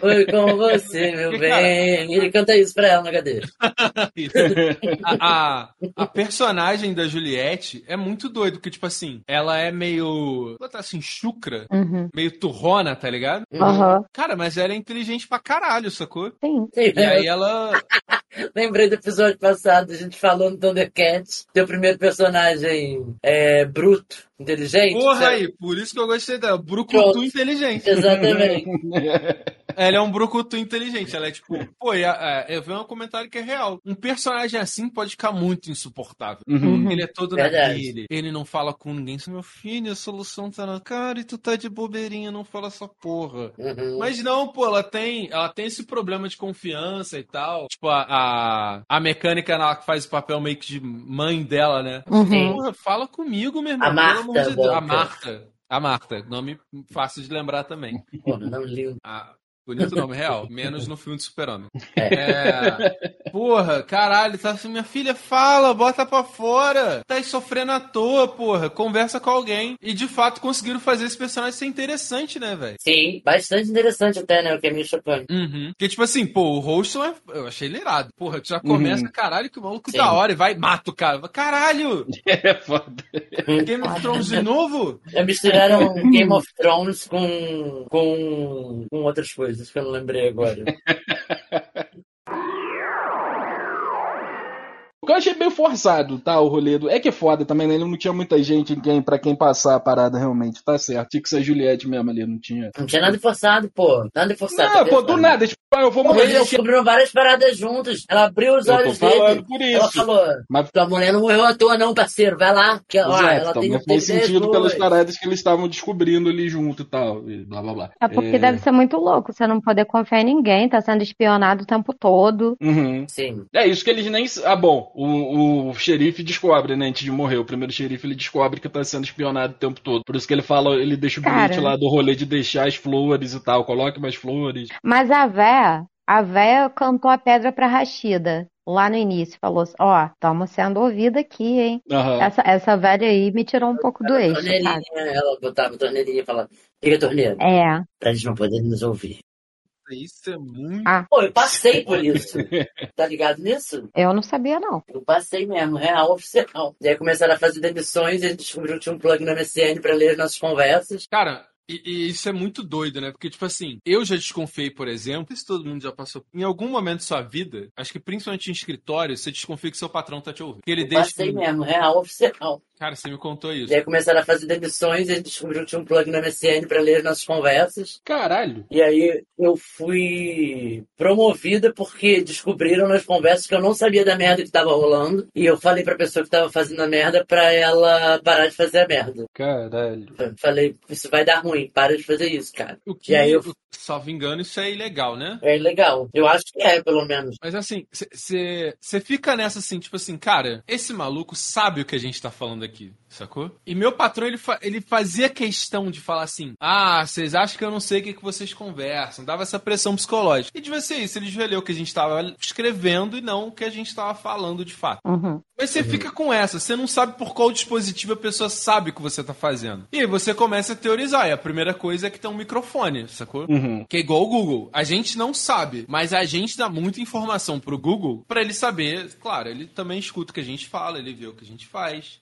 Foi com você, meu bem. Ele canta isso pra ela no HD. a, a, a personagem da Juliette é muito doido, porque, tipo assim, ela é meio. Botar assim, chucra, Uhum. meio turrona, tá ligado? Aham. Cara, mas ela é inteligente pra caralho, sacou? Sim. Sim, E aí ela. Lembrei do episódio passado, a gente falou no Thundercats, teu primeiro personagem é é bruto inteligente. Porra sabe? aí, por isso que eu gostei dela. Brucutu Pronto. inteligente. Exatamente. Ela é um brucutu inteligente. Ela é tipo, pô, e a- a- eu vi um comentário que é real. Um personagem assim pode ficar muito insuportável. Uhum. Ele é todo Verdade. naquele. Ele não fala com ninguém. Meu filho, a solução tá na cara e tu tá de bobeirinha, não fala essa porra. Uhum. Mas não, pô, ela tem, ela tem esse problema de confiança e tal. Tipo, a, a, a mecânica que faz o papel meio que de mãe dela, né? Uhum. Porra, fala comigo, meu irmão. A pelo Marta amor de Deus. A. Marta. A Marta, nome fácil de lembrar também. Porra, não lindo. A, Bonito nome, real. Menos no filme do Super-Homem. É. Porra, caralho, tá assim, minha filha, fala, bota pra fora. Tá aí sofrendo à toa, porra. Conversa com alguém. E de fato conseguiram fazer esse personagem ser interessante, né, velho? Sim, bastante interessante até, né? O que é meio chocante. Uhum. Porque, tipo assim, pô, o Holston é... eu achei ele irado. Porra, tu já começa, caralho, que maluco Sim. da hora. E vai, mata o cara. Caralho! É foda. Game of Thrones de novo? Já misturaram Game of Thrones com, com, com outras coisas que eu não lembrei agora. O que eu achei meio forçado, tá? O rolê do. É que é foda também, né? Ele não tinha muita gente quem, pra quem passar a parada realmente, tá certo. Tinha que ser a Juliette mesmo ali, não tinha. Não tinha nada de forçado, pô. Nada de forçado. Não, tá pô, do nada, tipo, ah, eu vou morrer. eles descobriram várias paradas juntos. Ela abriu os Eu tô olhos falando dele. por Ela isso. falou: Mas- Tua mulher não morreu à toa, não, parceiro. Vai lá. Que, ó, Exato, ela tem faz tem sentido duas. pelas paradas que eles estavam descobrindo ali junto e tal, e blá blá blá. É porque deve ser muito louco você não poder confiar em ninguém, tá sendo espionado o tempo todo. Uhum. Sim. É isso que eles nem. Ah, bom, o, o xerife descobre, né, antes de morrer. O primeiro xerife ele descobre que tá sendo espionado o tempo todo. Por isso que ele fala, ele deixa o Cara. bilhete lá do rolê de deixar as flores e tal. Coloque mais flores. Mas a véia, a véia cantou a pedra pra Rashida. Lá no início, falou assim, ó, estamos sendo ouvidos aqui, hein? Aham. Essa, essa velha aí me tirou um pouco do eixo, Torneirinha, sabe? ela botava a torneirinha e falava: Liga a torneira. É. Pra eles não poderem nos ouvir. Isso é muito. Ah, Pô, eu passei por isso. Tá ligado nisso? eu não sabia, não. Eu passei mesmo, real oficial. E aí começaram a fazer demissões e a gente descobriu que tinha um plug no MSN pra ler as nossas conversas. Cara, e, e isso é muito doido, né? Porque, tipo assim, eu já desconfiei, por exemplo, isso todo mundo já passou. Em algum momento da sua vida, acho que principalmente em escritório, você desconfia que seu patrão tá te ouvindo. Que ele Eu deixa. passei mesmo, real oficial. Cara, você me contou isso. E aí começaram a fazer demissões e a gente descobriu que tinha um plug no MSN pra ler as nossas conversas. Caralho. E aí eu fui promovida porque descobriram nas conversas que eu não sabia da merda que tava rolando. E eu falei pra pessoa que tava fazendo a merda pra ela parar de fazer a merda. Caralho. Eu Falei, isso vai dar ruim, para de fazer isso, cara. O que, E aí eu- salvo engano, isso é ilegal, né? É legal. Eu acho que é, pelo menos. Mas assim, você fica nessa assim, tipo assim, cara, esse maluco sabe o que a gente tá falando aqui, sacou? E meu patrão, ele, fa- ele fazia questão de falar assim: ah, vocês acham que eu não sei o que, que vocês conversam? Dava essa pressão psicológica. E devia ser isso, ele ler o que a gente tava escrevendo e não o que a gente tava falando de fato. Uhum. Mas você fica com essa, você não sabe por qual dispositivo a pessoa sabe o que você tá fazendo. E aí você começa a teorizar, e a primeira coisa é que tem um microfone, sacou? Uhum. Que é igual o Google. A gente não sabe, mas a gente dá muita informação pro Google pra ele saber. Claro, ele também escuta o que a gente fala, ele vê o que a gente faz.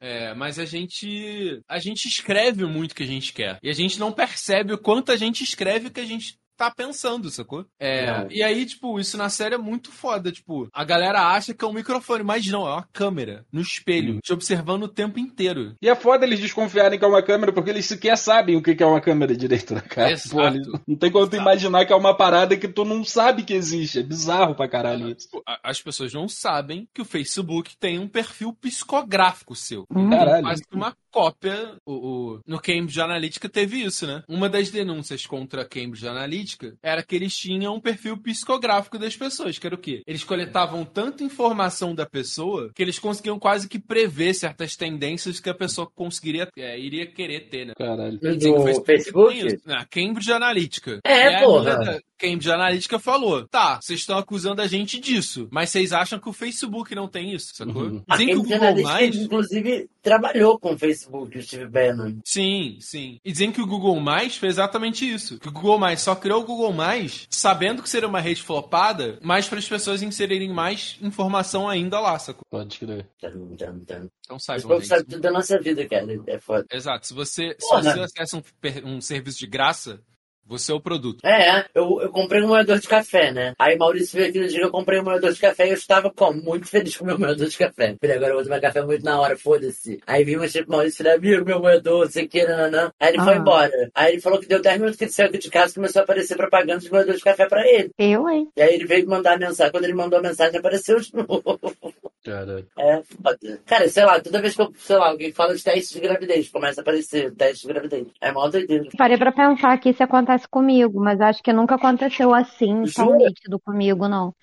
É, mas a gente. A gente escreve muito o que a gente quer. E a gente não percebe o quanto a gente escreve o que a gente tá pensando, sacou? É, Não. e aí, tipo, isso na série é muito foda. Tipo, a galera acha que é um microfone, mas não, é uma câmera no espelho, te observando o tempo inteiro. E é foda eles desconfiarem que é uma câmera, porque eles sequer sabem o que é uma câmera direito na cara. Exato. Pô, eles- não tem como tu imaginar que é uma parada que tu não sabe que existe. É bizarro pra caralho isso. Tipo, as pessoas não sabem que o Facebook tem um perfil psicográfico seu. Hum. Caralho. Quase que uma cópia. O, o- no Cambridge Analytica teve isso, né? Uma das denúncias contra a Cambridge Analytica era que eles tinham um perfil psicográfico das pessoas, que era o quê? Eles coletavam tanta informação da pessoa que eles conseguiam quase que prever certas tendências que a pessoa conseguiria, é, iria querer ter, né? Caralho. Do Facebook? Na Cambridge Analytica. É, a porra. Cambridge Analytica falou: tá, vocês estão acusando a gente disso, mas vocês acham que o Facebook não tem isso, sacou? Uhum. A Dizem Cambridge Analytica, Mais. inclusive, trabalhou com o Facebook, o Steve Bannon. Sim, sim. E dizem que o Google Mais fez exatamente isso. Que o Google Mais só criou o Google Mais sabendo que seria uma rede flopada, mas para as pessoas inserirem mais informação ainda lá, sacou? Pode crer. Então Os saibam, gente. sabem tudo da nossa vida, cara. É foda. Exato. Se você, se você acessa um, um serviço de graça, você é o produto. É, eu, eu comprei um moedor de café, né? Aí Maurício veio aqui no dia que eu comprei um moedor de café e eu estava como? Muito feliz com o meu moedor de café. Falei, agora eu vou tomar café muito na hora, foda-se. Aí vi uma tipo Maurício falei, amigo, meu moedor, não sei o que, nananã. Aí ele foi Ah. embora. Aí ele falou que deu 10 minutos que ele saiu aqui de casa e começou a aparecer propaganda de moedor de café pra ele. Eu, hein? E aí ele veio mandar mensagem. Quando ele mandou a mensagem, apareceu de novo. Caralho. É foda. Cara, sei lá, toda vez que eu, sei lá, alguém fala de teste de gravidez, começa a aparecer teste de gravidez. É mó doideira. Parei pra pensar que isso acontece comigo, mas acho que nunca aconteceu assim, tão nítido comigo, não.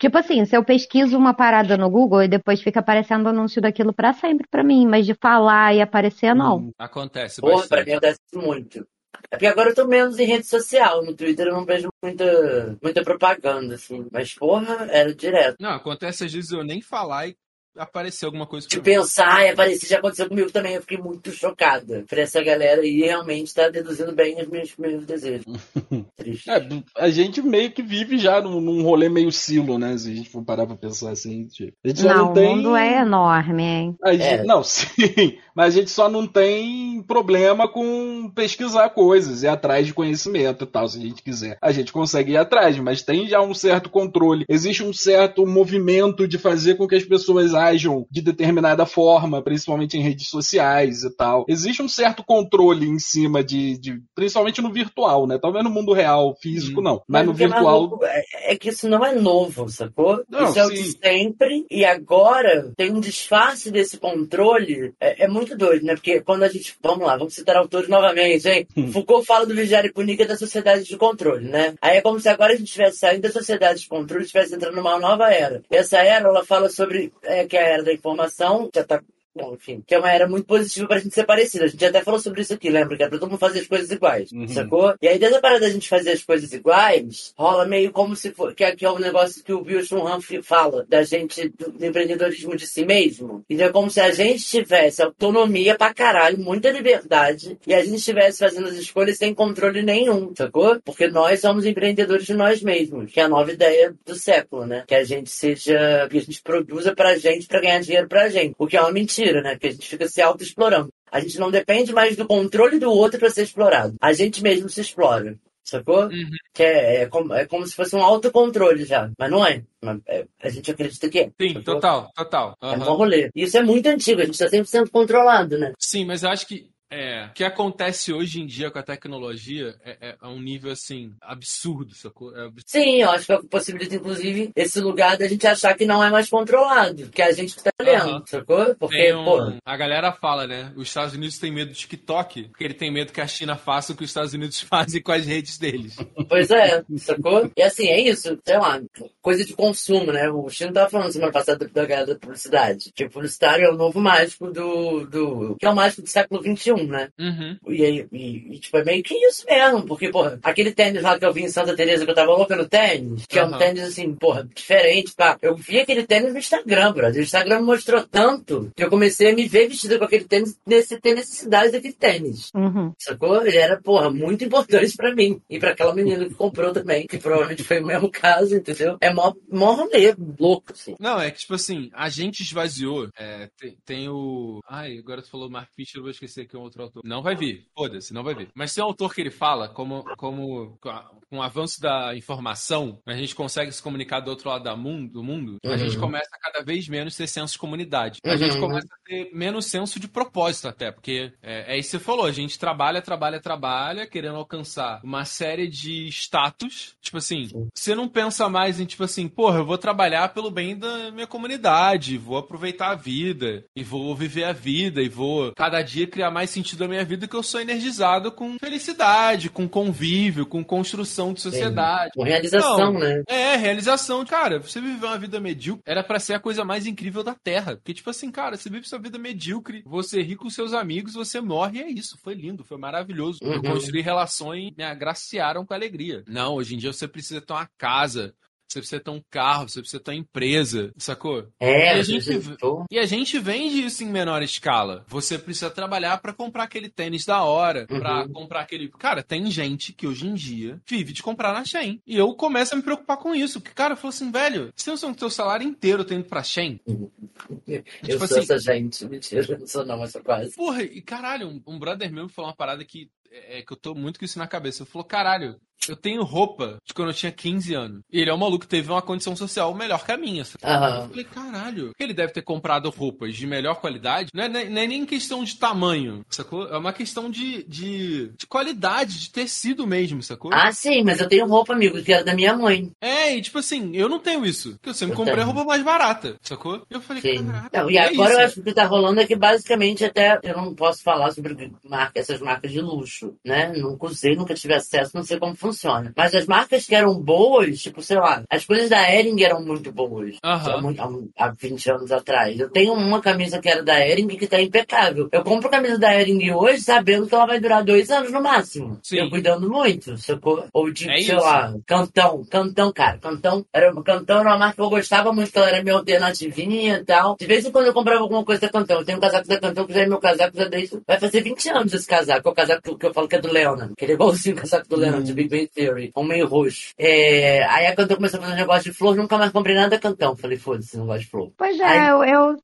Tipo assim, se eu pesquiso uma parada no Google e depois fica aparecendo anúncio daquilo pra sempre pra mim, mas de falar e aparecer, não. Hum. Acontece Porra, pra mim acontece muito. É porque agora eu tô menos em rede social. No Twitter eu não vejo muita, muita propaganda, assim. Mas, porra, era direto. Não, acontece às vezes eu nem falar e aparecer alguma coisa De pensar e aparecer, já aconteceu comigo também. Eu fiquei muito chocada. Falei, essa galera aí realmente tá deduzindo bem os meus, meus desejos. Triste. É, a gente meio que vive já num, num rolê meio silo, né? Se a gente for parar pra pensar assim. Tipo, a gente só Não, não o tem. mundo é enorme, hein? A gente- É. Não, sim, mas a gente só não tem problema com pesquisar coisas, ir atrás de conhecimento e tal, se a gente quiser. A gente consegue ir atrás, mas tem já um certo controle. Existe um certo movimento de fazer com que as pessoas ajam de determinada forma, principalmente em redes sociais e tal. Existe um certo controle em cima de, de- principalmente no virtual, né? Talvez no mundo real, físico, Hum. não. Mas no o que é virtual. maluco é, é que isso não é novo, sacou? Não, isso é o de sim. sempre. E agora tem um disfarce desse controle. É, é muito doido, né? Porque quando a gente. Vamos lá, vamos citar autores novamente, hein? Hum. Foucault fala do vigiar e punir que é da sociedade de controle, né? Aí é como se agora a gente estivesse saindo da sociedade de controle e estivesse entrando numa nova era. E essa era, ela fala sobre. É, que é a era da informação, já tá Bom, enfim, que é uma era muito positiva pra gente ser parecido. A gente até falou sobre isso aqui, lembra? Que é pra todo mundo fazer as coisas iguais, Uhum. sacou? E aí, dessa parada da gente fazer as coisas iguais, rola meio como se for. Que que é um negócio que o Bill Han fala, da gente, do, do empreendedorismo de si mesmo. Então é como se a gente tivesse autonomia pra caralho, muita liberdade, e a gente estivesse fazendo as escolhas sem controle nenhum, sacou? Porque nós somos empreendedores de nós mesmos, que é a nova ideia do século, né? Que a gente seja. que a gente produza pra gente pra ganhar dinheiro pra gente. O que é uma mentira, né? Porque a gente fica se auto-explorando. A gente não depende mais do controle do outro pra ser explorado. A gente mesmo se explora. Sacou? Uhum. Que é, é, como, é como se fosse um autocontrole já. Mas não é. É, a gente acredita que é. Sim, sacou? total, total. É Aham. um bom rolê. Isso é muito antigo, a gente tá sempre sendo controlado, né? Sim, mas eu acho que é, o que acontece hoje em dia com a tecnologia é, é a um nível assim absurdo, sacou? É absurdo. Sim, eu acho que possibilita, inclusive, esse lugar da gente achar que não é mais controlado, que é a gente que tá lendo, Aham. sacou? Porque, um- pô, a galera fala, né? Os Estados Unidos têm medo do TikTok, porque ele tem medo que a China faça o que os Estados Unidos fazem com as redes deles. Pois é, sacou? E assim, é isso, sei lá, coisa de consumo, né? O Chino tava falando semana passada da galera da publicidade. Que o publicitário é o novo mágico do. do que é o mágico do século XXI, né? Uhum. E aí, e, e, tipo, é meio que isso mesmo, porque, porra, aquele tênis lá que eu vi em Santa Teresa que eu tava louca no tênis, que é um tênis assim, porra, diferente, pá. Eu vi aquele tênis no Instagram, brother. O Instagram me mostrou tanto que eu comecei a me ver vestida com aquele tênis, nesse, ter necessidade daquele tênis. Uhum. Sacou? Ele era, porra, muito importante pra mim. E pra aquela menina que comprou também, que provavelmente foi o mesmo caso, entendeu? É mó, mó rolê, louco, assim. Não, é que, tipo assim, a gente esvaziou. é, tem, tem o. Ai, agora tu falou Mark Fisher, eu vou esquecer que é um outro autor. Não vai vir, foda-se, não vai vir. Mas tem um autor que ele fala, como, como com, a- o avanço da informação, a gente consegue se comunicar do outro lado da mundo, do mundo, a Uhum. gente começa a cada vez menos ter senso de comunidade. A gente Uhum. começa a ter menos senso de propósito, até, porque é, é isso que você falou, a gente trabalha, trabalha, trabalha, querendo alcançar uma série de status. Tipo assim, você não pensa mais em, tipo assim, porra, eu vou trabalhar pelo bem da minha comunidade, vou aproveitar a vida, e vou viver a vida, e vou cada dia criar mais sentido na minha vida que eu sou energizado com felicidade, com convívio, com construção de sociedade. Com realização, Não. né? É, realização. Cara, você viver uma vida medíocre era pra ser a coisa mais incrível da Terra. Porque, tipo assim, cara, você vive sua vida medíocre, você ri com seus amigos, você morre e é isso. Foi lindo, foi maravilhoso. Eu Uhum. construí relações e me agraciaram com alegria. Não, hoje em dia você precisa ter uma casa. Você precisa ter um carro, você precisa ter uma empresa, sacou? É, E a gente-. Tô... E a gente vende isso em menor escala. Você precisa trabalhar pra comprar aquele tênis da hora, pra Uhum. comprar aquele. Cara, tem gente que hoje em dia vive de comprar na Shein. E eu começo a me preocupar com isso. Porque, cara, eu falo assim, velho, você não o teu salário inteiro indo pra Shein? Eu Tipo sou assim- essa gente, mentira, não sou não, mas sou quase. Porra, e caralho, um, um brother meu falou uma parada que é, é que eu tô muito com isso na cabeça. Ele falou, caralho, eu tenho roupa de quando eu tinha 15 anos. E ele é um maluco que teve uma condição social melhor que a minha. sabe? Eu falei, caralho, ele deve ter comprado roupas de melhor qualidade. Não é, não é- não é nem questão de tamanho, sacou? É uma questão de, de, de qualidade, de tecido mesmo, sacou? Ah, sim, mas eu tenho roupa, amigo, que era da minha mãe. É, e tipo assim, eu não tenho isso. Porque eu sempre Eu comprei roupa mais barata, sacou? Eu falei, Sim. caralho. Não, e é agora eu acho que o que tá rolando é que basicamente até eu não posso falar sobre marca, essas marcas de luxo, né? Nunca usei, nunca tive acesso, não sei como funciona. Mas as marcas que eram boas, tipo, sei lá, as coisas da Ering eram muito boas. Há, muito- há, há 20 anos atrás. Eu tenho uma camisa que era da Ering que tá impecável. Eu compro camisa da Ering hoje sabendo que ela vai durar dois anos no máximo. Sim. Eu cuidando muito, sacou? Ou de, É sei isso. lá, Cantão. Cantão, cara. Cantão era, Cantão era uma marca que eu gostava muito, que ela era minha alternativinha e tal. De vez em quando eu comprava alguma coisa da Cantão. Eu tenho um casaco da Cantão que já é meu casaco já desde... Vai fazer 20 anos esse casaco. É o casaco que, que eu falo que é do Leonard. Que ele é igualzinho o casaco do Leonard, de Big Bang Theory. Um meio roxo. É... Aí a Cantão começou a fazer um negócio de flor, nunca mais comprei nada da Cantão. Falei, foda-se, não gosto de flor. Pois é, Aí- eu, eu-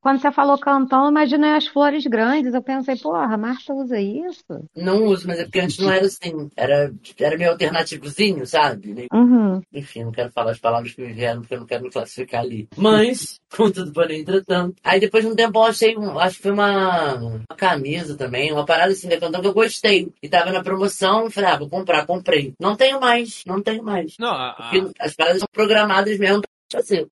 quando você falou cantão, eu imaginei as flores grandes. Eu pensei, porra, a Marta usa isso? Não uso, mas é porque antes não era assim. Era, era meio alternativozinho, sabe? Uhum. Enfim, não quero falar as palavras que me vieram porque eu não quero me classificar ali. Mas, contudo, porém, entretanto. Aí depois de um tempo eu achei, um- acho que foi uma, uma camisa também, uma parada assim da Cantão que eu gostei. E tava na promoção, eu falei, ah, vou comprar, comprei. Não tenho mais, não tenho mais. Não, a, a, Porque as paradas são programadas mesmo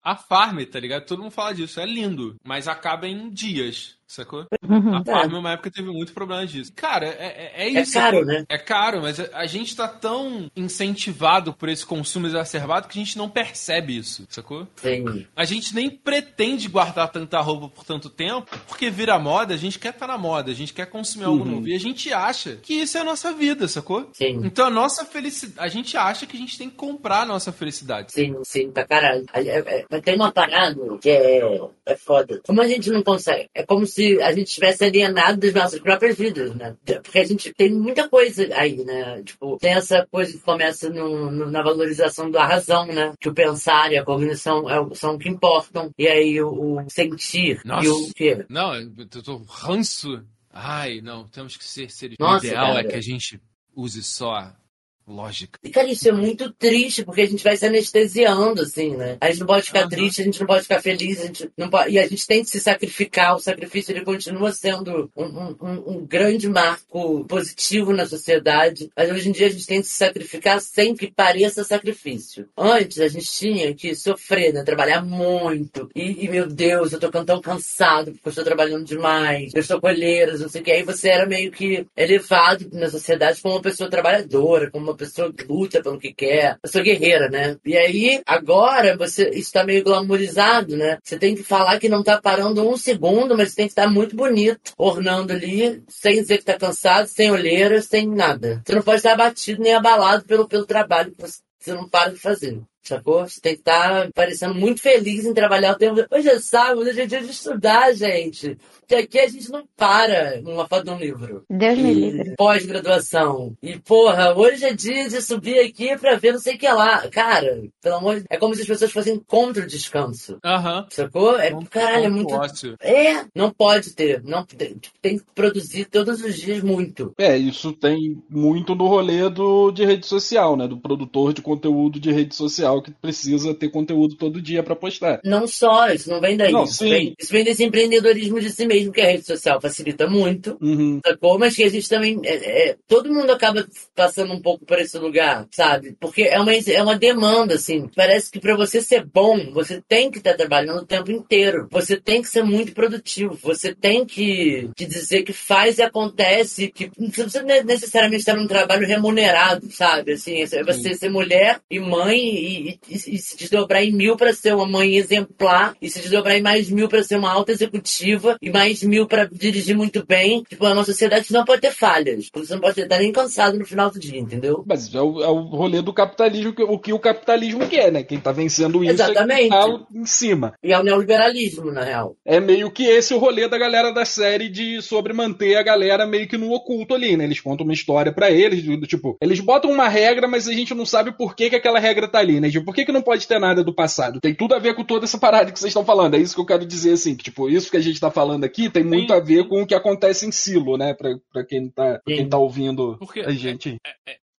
a Farm, tá ligado? Todo mundo fala disso. É lindo, mas acaba em dias, sacou? Uhum. A Farm, uma época, teve muito problema disso. Cara, é, é, é É isso. caro, sacou? né? É caro, mas a gente tá tão incentivado por esse consumo exacerbado que a gente não percebe isso, sacou? Sim, A gente nem pretende guardar tanta roupa por tanto tempo, porque vira moda, a gente quer estar na moda, a gente quer consumir algo Uhum. novo. E a gente acha que isso é a nossa vida, sacou? sim. Então a nossa felicidade. A gente acha que a gente tem que comprar a nossa felicidade. Sim, sim, pra caralho. É- é- tem uma parada que é, é foda. Como a gente não consegue? É como se a gente tivesse alienado das nossas próprias vidas, né? Porque a gente tem muita coisa aí, né? Tipo, tem essa coisa que começa no- no- na valorização da razão, né? Que o pensar e a cognição é são o que importam. E aí o, o sentir Nossa. e o quê? Não, eu tô ranço. Ai, não, temos que ser seres. Nossa, o ideal cara. é que a gente use só lógica. E, cara, isso é muito triste, porque a gente vai se anestesiando, assim, né? A gente não pode ficar Aham. triste, a gente não pode ficar feliz, a gente não pode... e a gente tem que se sacrificar. O sacrifício, ele continua sendo um, um- um- um grande marco positivo na sociedade, mas hoje em dia a gente tem que se sacrificar sem que pareça sacrifício. Antes, a gente tinha que sofrer, né? Trabalhar muito. E, e, meu Deus, eu tô tão cansado, porque eu estou trabalhando demais, eu estou colheiras, não sei o que. Aí você era meio que elevado na sociedade como uma pessoa trabalhadora, como uma pessoa que luta pelo que quer, pessoa guerreira, né? E aí, agora, você está meio glamourizado, né? Você tem que falar que não tá parando um segundo, mas tem que estar muito bonito, ornando ali, sem dizer que tá cansado, sem olheiras, sem nada. Você não pode estar abatido nem abalado pelo, pelo trabalho que você não para de fazer. Sacou? Você tem que estar parecendo muito feliz em trabalhar o tempo. Hoje é sábado, hoje é dia de estudar, gente. Porque aqui a gente não para numa foto de um livro. Deus me livre. Pós-graduação. E, porra, hoje é dia de subir aqui pra ver não sei o que lá. Cara, pelo amor de É como se as pessoas fossem contra o descanso. Aham. Sacou? É, Ponto- caralho, é ponto muito. ócio. É, não pode ter. Não, tem, tem que produzir todos os dias muito. É, isso tem muito no rolê do, de rede social, né? Do produtor de conteúdo de rede social que precisa ter conteúdo todo dia pra postar. Não só, isso não vem daí. Não, isso, sim. vem, isso vem desse empreendedorismo de si mesmo, que a rede social facilita muito. Uhum. Sacou? Mas que a gente também. é- é, todo mundo acaba passando um pouco por esse lugar, sabe? Porque é uma, é uma demanda, assim. Parece que pra você ser bom, você tem que estar trabalhando o tempo inteiro. Você tem que ser muito produtivo. Você tem que, que dizer que faz e acontece. Que não precisa ne- necessariamente estar num trabalho remunerado, sabe? Assim, é você ser mulher e mãe e, e- e se desdobrar em mil pra ser uma mãe exemplar e se desdobrar em mais mil pra ser uma alta executiva e mais mil pra dirigir muito bem. Tipo, é uma sociedade não pode ter falhas. Você não pode estar nem cansado no final do dia, entendeu? Mas é o, é o rolê do capitalismo, que- o que o capitalismo quer, né? Quem tá vencendo isso é Exatamente. quem tá em cima. E é o neoliberalismo, na real. É meio que esse o rolê da galera da série de sobre manter a galera meio que no oculto ali, né? Eles contam uma história pra eles, do tipo, eles botam uma regra, mas a gente não sabe por que, que aquela regra tá ali, né? Tipo, por que, que não pode ter nada do passado? Tem tudo a ver com toda essa parada que vocês estão falando. É isso que eu quero dizer, assim, que, tipo, isso que a gente tá falando aqui tem muito a ver com o que acontece em Silo, né? Pra, pra, quem, tá, pra quem tá ouvindo Porque a gente.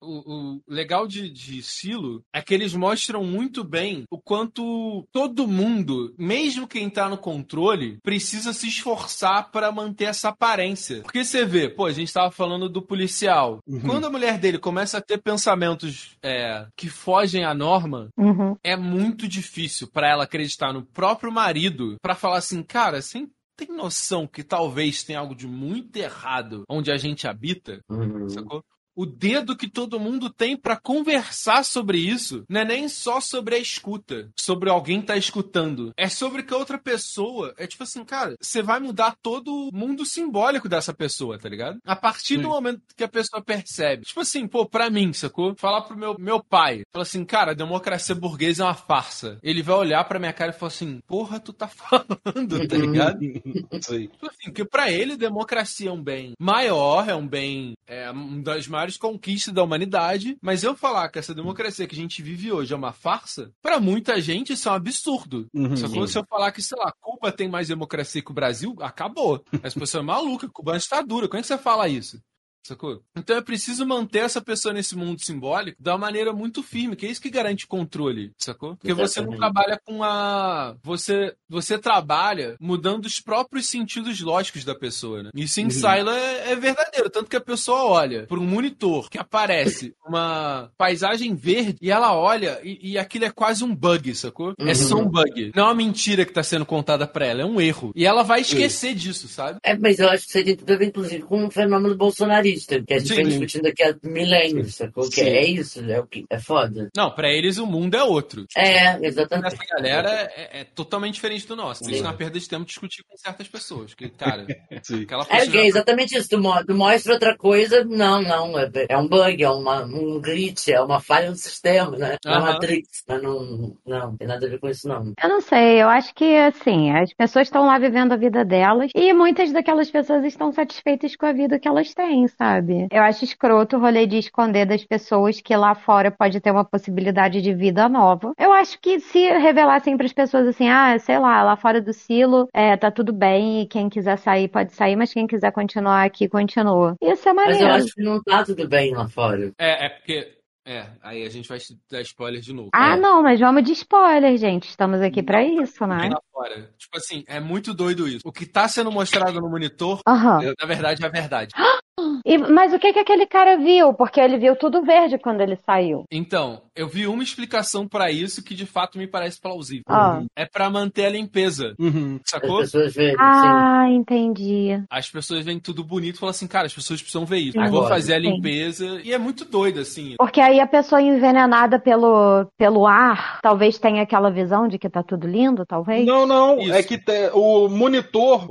O, o legal de, de Silo é que eles mostram muito bem o quanto todo mundo, mesmo quem tá no controle, precisa se esforçar pra manter essa aparência. Porque você vê, pô, a gente tava falando do policial. Uhum. Quando a mulher dele começa a ter pensamentos é, que fogem à norma, Uhum. é muito difícil pra ela acreditar no próprio marido pra falar assim, cara, você tem noção que talvez tenha algo de muito errado onde a gente habita? Uhum. Sacou? O dedo que todo mundo tem pra conversar sobre isso não é nem só sobre a escuta, sobre alguém tá escutando. É sobre que a outra pessoa. É tipo assim, cara, você vai mudar todo o mundo simbólico dessa pessoa, tá ligado? A partir do momento que a pessoa percebe. Tipo assim, pô, pra mim, sacou? Falar pro meu, meu pai. Fala assim, cara, a democracia burguesa é uma farsa. Ele vai olhar pra minha cara e falar assim, porra, tu tá falando, tá ligado? Sei. Tipo assim, porque pra ele democracia é um bem maior, é um bem, é uma das maiores conquistas da humanidade, mas eu falar que essa democracia que a gente vive hoje é uma farsa, pra muita gente isso é um absurdo. Uhum. Sacou? Se eu falar que, sei lá, Cuba tem mais democracia que o Brasil, acabou. As pessoas são malucas, Cuba é uma ditadura. Como é que você fala isso? Sacou? Então é preciso manter essa pessoa nesse mundo simbólico da maneira muito firme, que é isso que garante controle, sacou? Porque você não Exatamente. trabalha com a. Você, você trabalha mudando os próprios sentidos lógicos da pessoa, né? Isso em Uhum. Silo é, é verdadeiro. Tanto que a pessoa olha por um monitor que aparece uma paisagem verde e ela olha e, e aquilo é quase um bug, sacou? É só um bug. Não é uma mentira que tá sendo contada pra ela, é um erro. E ela vai esquecer disso, sabe? É, mas eu acho que aí tem tudo a ver, inclusive, com o fenômeno bolsonarista, que a gente Sim. vem discutindo aqui há milênios, sacou? Que é isso, é o que é foda. Não, pra eles o mundo é outro. É, exatamente. Essa galera é, é totalmente diferente do nosso. Isso Sim. não é perda de tempo discutir com certas pessoas. Que, cara, aquela É, é exatamente isso. Tu, mo- tu mostra outra coisa, não, não. É, é um bug, é uma, um glitch, é uma falha no sistema, né? É Aham. Matrix. Mas não, não, tem nada a ver com isso, não. Eu não sei, eu acho que assim, as pessoas estão lá vivendo a vida delas e muitas daquelas pessoas estão satisfeitas com a vida que elas têm, sabe? Eu acho escroto o rolê de esconder das pessoas que lá fora pode ter uma possibilidade de vida nova. Eu acho que se revelassem para as pessoas assim, ah, sei lá, lá fora do silo, é, tá tudo bem e quem quiser sair pode sair, mas quem quiser continuar aqui, continua. Isso é Mas maneiro. eu acho que não tá tudo bem lá fora. É, é porque. É, aí a gente vai dar spoiler de novo. Ah, É. não, mas vamos de spoiler, gente. Estamos aqui pra isso, né? Lá fora. Tipo assim, é muito doido isso. O que tá sendo mostrado no monitor, na verdade, é a verdade. E- mas o que que aquele cara viu? Porque ele viu tudo verde quando ele saiu. Então, eu vi uma explicação pra isso que de fato me parece plausível. Ah. É pra manter a limpeza. Uhum. As Sacou? pessoas veem, sim. Ah, entendi. As pessoas veem tudo bonito e falam assim, cara, as pessoas precisam ver isso. Sim. Eu vou fazer a Sim. limpeza. E é muito doido, assim. Porque aí a pessoa envenenada pelo, pelo ar, talvez tenha aquela visão de que tá tudo lindo, talvez. Não, não. Isso. É que te- o monitor,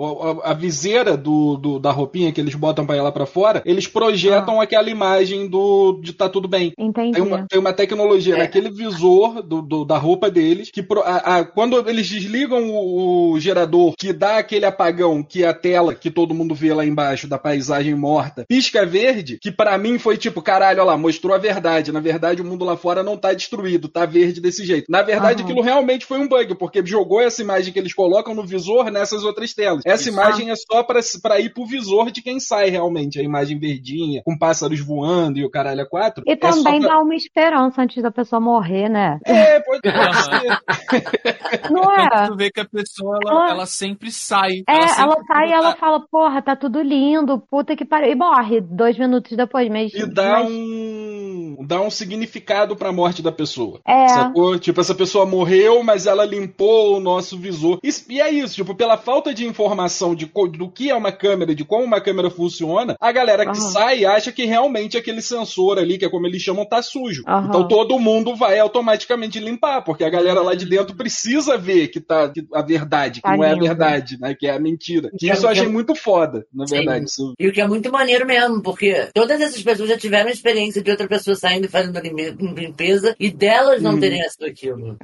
a, a viseira do, do- da roupinha que eles botam pra ir lá pra fora, eles projetam aquela imagem do de tá tudo bem. Entendi. Tem uma, tem uma tecnologia É. naquele visor do, do- da roupa deles que pro- a- a- quando eles desligam o, o gerador que dá aquele apagão que a tela que todo mundo vê lá embaixo da paisagem morta pisca verde, que pra mim foi tipo, caralho, olha lá, mostrou a verdade. Na verdade, o mundo lá fora não tá destruído, tá verde desse jeito. Na verdade, aquilo realmente foi um bug, porque jogou essa imagem que eles colocam no visor nessas outras telas. Essa Isso. imagem é só pra, pra ir pro visor de quem sai realmente, a imagem verdinha, com pássaros voando e o caralho a quatro. E É também pra- dá uma esperança antes da pessoa morrer, né? é, pode, ser. Não é? tu vê que a pessoa, ela, Ela- ela sempre sai. É, ela, sempre sai e tá- ela fala, porra, tá tudo lindo, puta que pariu. E morre dois minutos depois, mas. E dá mas- um. dá um significado pra morte da pessoa. É. Sacou? Tipo, essa pessoa morreu, mas ela limpou o nosso visor. E, e é isso, tipo, pela falta de informação de do que é uma câmera, de como uma câmera funciona, a galera que Aham. sai acha que realmente aquele sensor ali, que é como eles chamam, tá sujo. Aham. Então todo mundo vai automaticamente limpar, porque a galera lá de dentro precisa ver que tá que a verdade, que Tá não é a verdade, né? Que é a mentira. Que Que é- isso eu achei que é- muito foda, na Sim. verdade. Isso- E o que é muito maneiro mesmo, porque todas essas pessoas já tiveram a experiência de outra pessoa saindo e fazendo limpe- limpeza e delas não Uhum. terem sido aquilo.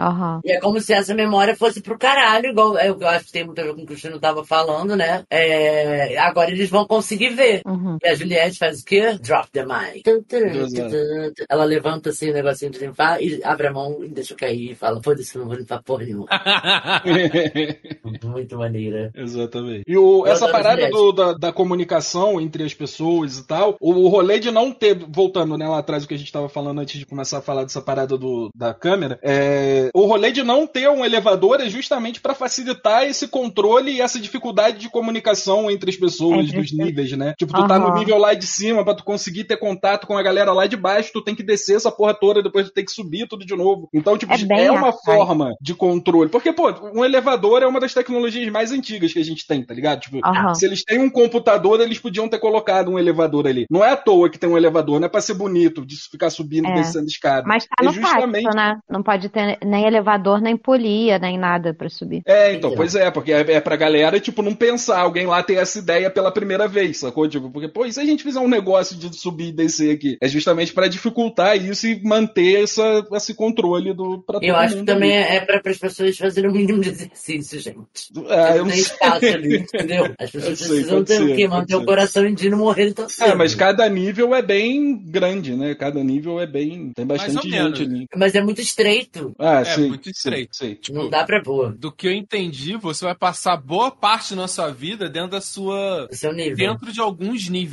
E é como se essa memória fosse pro caralho, igual é que eu acho que tem muito a ver com o que o Cristiano tava falando, né? É, agora eles vão conseguir ver. Uhum. E a Juliette faz o quê? Drop the mic. Ela levanta assim o negocinho de limpar e abre a mão e deixa cair e fala, foda-se, não vou limpar porra nenhuma. Muito maneira. Exatamente. E o, essa parada do- da, da comunicação entre as pessoas e tal, o, o rolê de não ter, voltando né, lá atrás o que a gente tava falando antes de começar a falar dessa parada do, da câmera, é, o rolê de não ter um elevador é justamente para facilitar esse controle e essa dificuldade de comunicação entre as pessoas Entre dos níveis, né? Tipo, tu tá no nível lá de cima, pra tu conseguir ter contato com a galera lá de baixo, tu tem que descer essa porra toda, depois tu tem que subir tudo de novo. Então, tipo, É bem é uma arcaico. forma de controle. Porque, pô, um elevador é uma das tecnologias mais antigas que a gente tem, tá ligado? Tipo, Aham. se eles têm um computador, eles podiam ter colocado um elevador ali. Não é à toa que tem um elevador, não é pra ser bonito, de ficar subindo e É. descendo escada. Mas tá É no justamente- pacto, né? Não pode ter nem elevador, nem polia, nem nada pra subir. É, então, Então. pois é, porque é, é pra galera, tipo, não pensar, alguém lá ter essa ideia pela primeira vez, sacou? Tipo, porque, pô, e se a gente fizer um negócio de subir e descer aqui? É justamente pra dificultar isso e manter essa, esse controle do, pra todo Eu acho que também ali. é pra, as pessoas fazerem o mínimo de exercício, gente. É, eu não sei. espaço ali, entendeu? As pessoas sei, precisam ter o ser, quê? pode Manter o coração em dia e não morrer tão cedo. É, mas cada nível é bem grande, né? Cada nível é bem. Tem bastante ou gente menos. ali. Mas é muito estreito. Ah, É, sim. muito estreito. sim. Tipo, Não dá pra pôr do que eu entendi, você vai passar boa parte da sua vida dentro da sua. o seu nível. dentro de alguns níveis.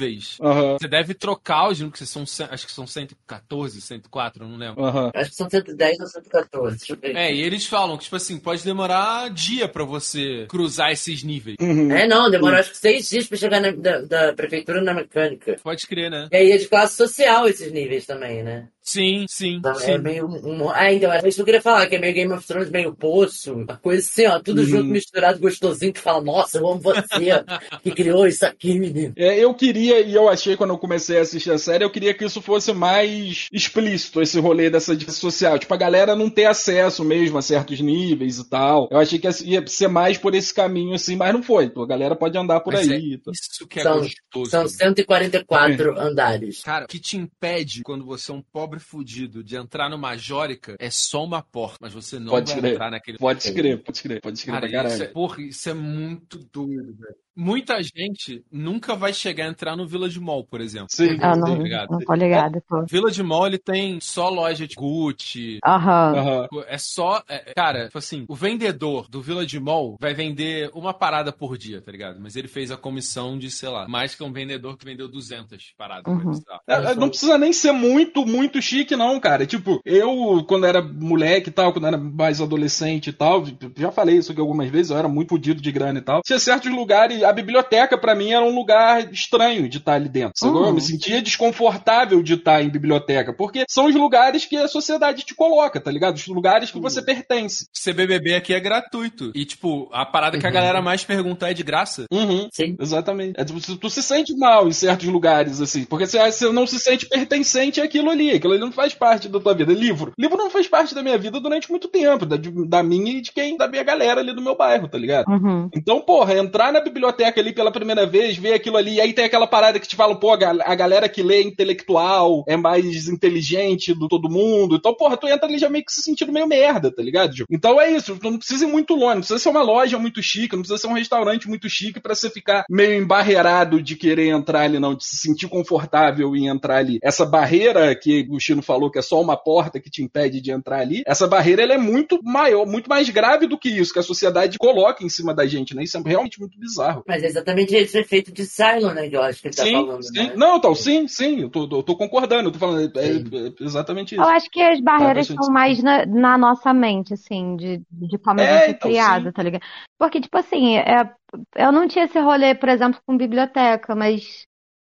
Aham, Você deve trocar os números, que são, acho que são 114, 104, eu não lembro. aham. Acho que são 110 ou 114. Deixa eu ver. É, e eles falam que, tipo assim, pode demorar dia pra você cruzar esses níveis. Uhum. É, não, demorou acho que seis dias pra chegar na, da, da prefeitura na mecânica. Pode crer, né? E aí é de classe social esses níveis também, né? Sim, sim, Então, sim. É meio. Um, ah, então, isso que eu queria falar, que é meio Game of Thrones, meio poço, uma coisa assim, ó, tudo Uhum. junto, misturado, gostosinho, que fala, nossa, eu amo você, que criou isso aqui, menino. É, eu queria, e eu achei quando eu comecei a assistir a série, eu queria que isso fosse mais explícito, esse rolê dessa divisão social. Tipo, a galera não ter acesso mesmo a certos níveis e tal. Eu achei que ia ser mais por esse caminho assim, mas não foi. A galera pode andar por Mas aí. é e tal. isso que é São- gostoso. São 144 andares. Cara, o que te impede quando você é um pobre fudido de entrar no Majórica é só uma porta, mas você não Pode vai crer. entrar naquele. Pode escrever, pode escrever, pode escrever Cara, pra caralho. isso é, porra, isso é muito doido, velho. Muita gente nunca vai chegar a entrar no Village Mall, por exemplo. Sim, Eu não, sim. ligado? não tô ligada, pô. Village Mall ele tem só loja de Gucci. Aham. Aham. É só. é, cara, tipo assim, o vendedor do Village Mall vai vender uma parada por dia, tá ligado? Mas ele fez a comissão de, sei lá, mais que um vendedor que vendeu 200 paradas. Uhum. É, é, Não precisa nem ser muito, muito chique, não, cara. Tipo, eu, quando era moleque e tal, quando era mais adolescente e tal, já falei isso aqui algumas vezes, eu era muito fudido de grana e tal. Tinha certos lugares, a biblioteca pra mim era um lugar estranho de estar ali dentro. Uhum. Eu me sentia desconfortável de estar em biblioteca, porque são os lugares que a sociedade te coloca, tá ligado? Os lugares que você pertence. CBBB aqui é gratuito. E, tipo, a parada que a Uhum. galera mais pergunta é de graça. Uhum. Sim. Exatamente. É, tu, tu se sente mal em certos lugares, assim, porque você, você não se sente pertencente àquilo ali. Aquilo ali não faz parte da tua vida. Livro. Livro não faz parte da minha vida durante muito tempo, da, de- da minha e de quem, da minha galera ali do meu bairro, tá ligado? Uhum. Então, porra, entrar na biblioteca ali pela primeira vez, ver aquilo ali, e aí tem aquela parada que te fala, pô, a gal- a galera que lê é intelectual, é mais inteligente do todo mundo. Então, porra, tu entra ali já meio que se sentindo meio merda, tá ligado? Gil? Então é isso, tu não precisa ir muito longe, não precisa ser uma loja muito chique, não precisa ser um restaurante muito chique pra você ficar meio embarreirado de querer entrar ali, não, de se sentir confortável em entrar ali. Essa barreira que o Chino falou que é só uma porta que te impede de entrar ali, essa barreira ela é muito maior, muito mais grave do que isso, que a sociedade coloca em cima da gente, né? Isso é realmente muito bizarro. Mas é exatamente esse efeito de Silo, né, que eu acho que ele tá sim, falando, sim. né? Não, então, sim, sim, eu tô, eu tô concordando, eu tô falando, é, é exatamente isso. Eu acho que as barreiras bastante estão mais na, na nossa mente, assim, de, de como a É, gente é então, criado, sim. tá ligado? Porque, tipo assim, é, eu não tinha esse rolê, por exemplo, com biblioteca, mas,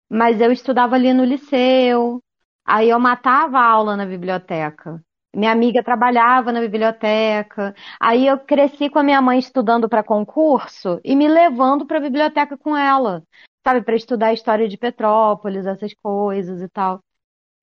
mas eu estudava ali no liceu, aí eu matava a aula na biblioteca. Minha amiga trabalhava na biblioteca. Aí eu cresci com a minha mãe estudando para concurso e me levando para a biblioteca com ela, sabe, para estudar a história de Petrópolis, essas coisas e tal.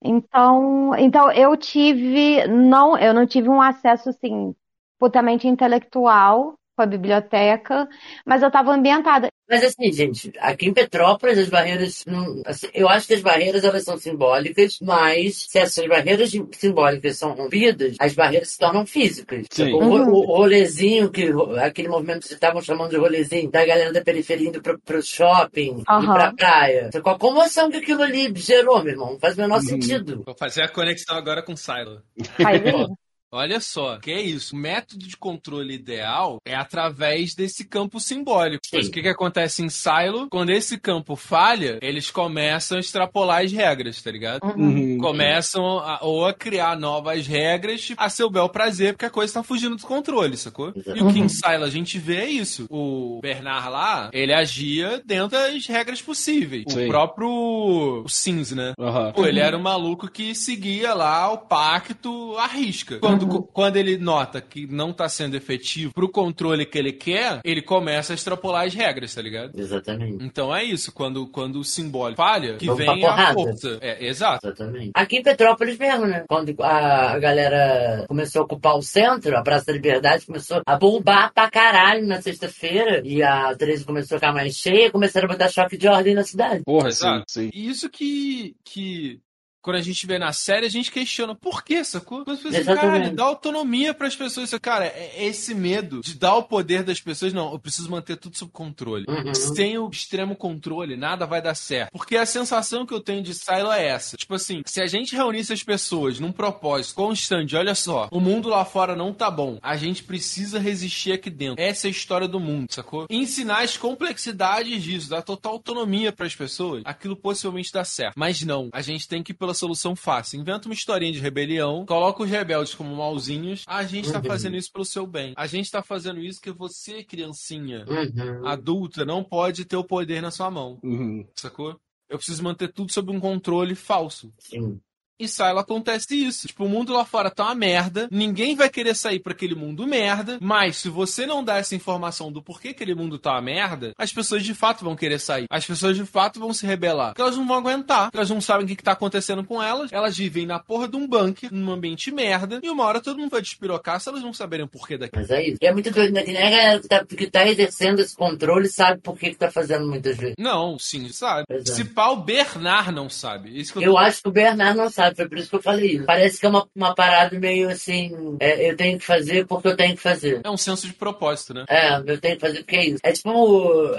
Então, então eu tive, não, eu não tive um acesso assim putamente intelectual com a biblioteca, mas eu estava ambientada. Mas assim, gente, aqui em Petrópolis as barreiras, não, assim, eu acho que as barreiras elas são simbólicas, mas se essas barreiras simbólicas são rompidas, as barreiras se tornam físicas. Sim. O, Uhum. o, o rolezinho, que, aquele movimento que vocês estavam chamando de rolezinho, da galera da periferia indo pro, pro shopping e Aham. pra praia. Com a comoção que aquilo ali gerou, meu irmão, não faz o menor Uhum. sentido. Vou fazer a conexão agora com Silo. Faz aí. Olha só, que é isso. O método de controle ideal é através desse campo simbólico. Mas o que, que acontece em Silo? Quando esse campo falha, eles começam a extrapolar as regras, tá ligado? Uhum. Começam a, ou a criar novas regras a seu bel prazer, porque a coisa tá fugindo do controle, sacou? E o que em Silo a gente vê é isso. O Bernard lá, ele agia dentro das regras possíveis. Sim. O próprio Sims, né? Aham. Pô, ele era um maluco que seguia lá o pacto à risca. Quando, quando ele nota que não tá sendo efetivo pro controle que ele quer, ele começa a extrapolar as regras, tá ligado? Exatamente. Então é isso, quando, quando o simbólico falha, que Vamos vem a porrada. força. É, exato. Exatamente. Aqui em Petrópolis mesmo, né? Quando a galera começou a ocupar o centro, a Praça da Liberdade começou a bombar pra caralho na sexta-feira e a 13 começou a ficar mais cheia, começaram a botar choque de ordem na cidade. Porra, sim, Exato. sim. E isso que, que quando a gente vê na série, a gente questiona por que, sacou? Mas caralho, dá autonomia pras pessoas. Isso, Cara, é esse medo de dar o poder das pessoas. Não, eu preciso manter tudo sob controle. Uhum. Sem o extremo controle, nada vai dar certo. Porque a sensação que eu tenho de Silo é essa. Tipo assim, se a gente reunisse as pessoas num propósito constante, olha só, o mundo lá fora não tá bom. A gente precisa resistir aqui dentro. Essa é a história do mundo, sacou? Ensinar as complexidades disso, dar total autonomia pras pessoas, aquilo possivelmente dá certo. Mas não, a gente tem que ir pela solução fácil. Inventa uma historinha de rebelião, coloca os rebeldes como malzinhos. A gente tá Uhum. fazendo isso pelo seu bem. A gente tá fazendo isso que você, criancinha, Uhum. adulta, não pode ter o poder na sua mão, Uhum. sacou? Eu preciso manter tudo sob um controle falso. Sim. E Silo acontece isso. Tipo, o mundo lá fora tá uma merda. Ninguém vai querer sair pra aquele mundo merda. Mas se você não dá essa informação do porquê aquele mundo tá uma merda, as pessoas de fato vão querer sair. As pessoas de fato vão se rebelar. Porque elas não vão aguentar. Porque elas não sabem o que, que tá acontecendo com elas. Elas vivem na porra de um bunker, num ambiente merda. E uma hora todo mundo vai despirocar se elas não saberem o porquê daquilo. Mas é isso. E é muito doido, né? Que nem a galera que tá, que tá exercendo esse controle sabe por que, que tá fazendo muitas vezes. Não, sim, sabe. Pois é. Se pau Bernard não sabe. Eu, Eu acho que o Bernard não sabe, foi por isso que eu falei isso. Parece que é uma, uma parada meio assim, é, eu tenho que fazer porque eu tenho que fazer. É um senso de propósito, né? É, eu tenho que fazer porque é isso. É tipo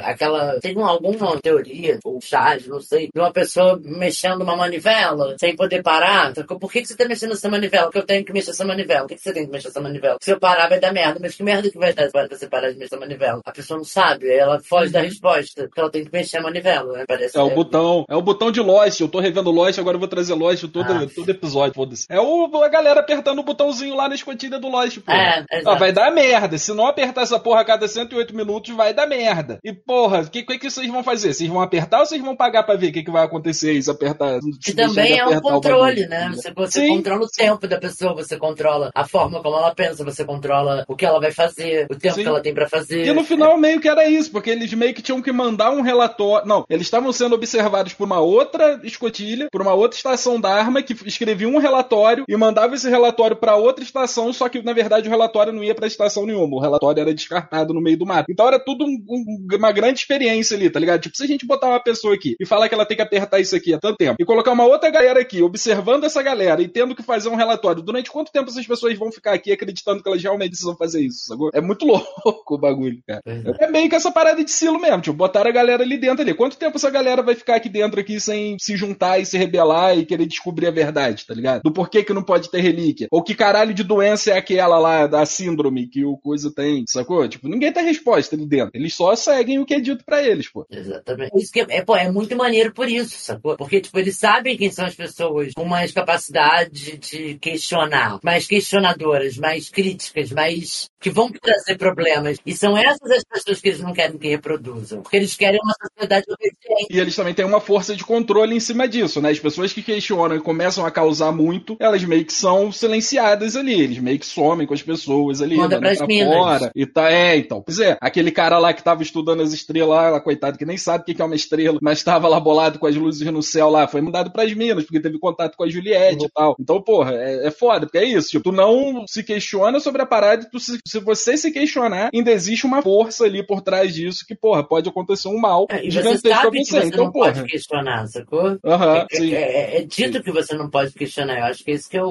aquela. Tem um- alguma teoria, ou charge, não sei, de uma pessoa mexendo uma manivela sem poder parar. Sacou? Por que, que você tá mexendo essa manivela? Porque eu tenho que mexer essa manivela. Por que, que você tem que mexer essa manivela? Se eu parar, vai dar merda. Mas que merda que vai dar se você parar de mexer essa manivela? A pessoa não sabe, ela foge da resposta. Porque ela tem que mexer a manivela, né? Parece É o botão, é o botão de Lost. Eu tô revendo Lost, agora eu vou trazer Lost todo, Todo episódio, foda-se. É o, a galera apertando o botãozinho lá na escotilha do Lost, pô. É, Ah, vai dar merda. Se não apertar essa porra a cada 108 minutos, vai dar merda. E, porra, o que, que, que vocês vão fazer? Vocês vão apertar ou vocês vão pagar pra ver o que, que vai acontecer se apertar? Que também é um controle, né? Você, você Sim. controla o tempo da pessoa, você controla a forma como ela pensa, você controla o que ela vai fazer, o tempo Sim. que ela tem pra fazer. E no final meio que era isso, porque eles meio que tinham que mandar um relatório. Não, eles estavam sendo observados por uma outra escotilha, por uma outra estação da arma, que escrevia um relatório e mandava esse relatório pra outra estação, só que na verdade o relatório não ia pra estação nenhuma, o relatório era descartado no meio do mato. Então era tudo um- um- uma grande experiência ali, tá ligado? Tipo, se a gente botar uma pessoa aqui e falar que ela tem que apertar isso aqui há tanto tempo, e colocar uma outra galera aqui, observando essa galera e tendo que fazer um relatório, durante quanto tempo essas pessoas vão ficar aqui acreditando que elas realmente precisam fazer isso, sacou? É muito louco o bagulho, cara. É. É meio que essa parada de silo mesmo, tipo, botaram a galera ali dentro ali. Quanto tempo essa galera vai ficar aqui dentro aqui sem se juntar e se rebelar e querer descobrir a verdade, tá ligado? Do porquê que não pode ter relíquia. Ou que caralho de doença é aquela lá da síndrome que o coisa tem, sacou? Tipo, ninguém tem resposta ali dentro. Eles só seguem o que é dito pra eles, pô. Exatamente. Isso que é, é, pô, é muito maneiro por isso, sacou? Porque, tipo, eles sabem quem são as pessoas com mais capacidade de questionar, mais questionadoras, mais críticas, mais. que vão trazer problemas. E são essas as pessoas que eles não querem que reproduzam. Porque eles querem uma sociedade obediente. E eles também têm uma força de controle em cima disso, né? As pessoas que questionam e começam a causar muito, elas meio que são silenciadas ali. Eles meio que somem com as pessoas ali, Manda pra minas. fora. E tá, é, então. Pois é, aquele cara lá que tava estudando as estrelas lá, coitado, que nem sabe o que é uma estrela, mas tava lá bolado com as luzes no céu lá, foi mandado pras minas, porque teve contato com a Juliette e tal. Então, porra, é, é foda, porque é isso. Tipo, tu não se questiona sobre a parada, tu se, se você se questionar, ainda existe uma força ali por trás disso que, porra, pode acontecer um mal É, e você gigantesco sabe que você. Então, não porra. pode questionar, sacou? Aham, É- é, é- é dito que você você não pode questionar. Eu acho que esse que é o,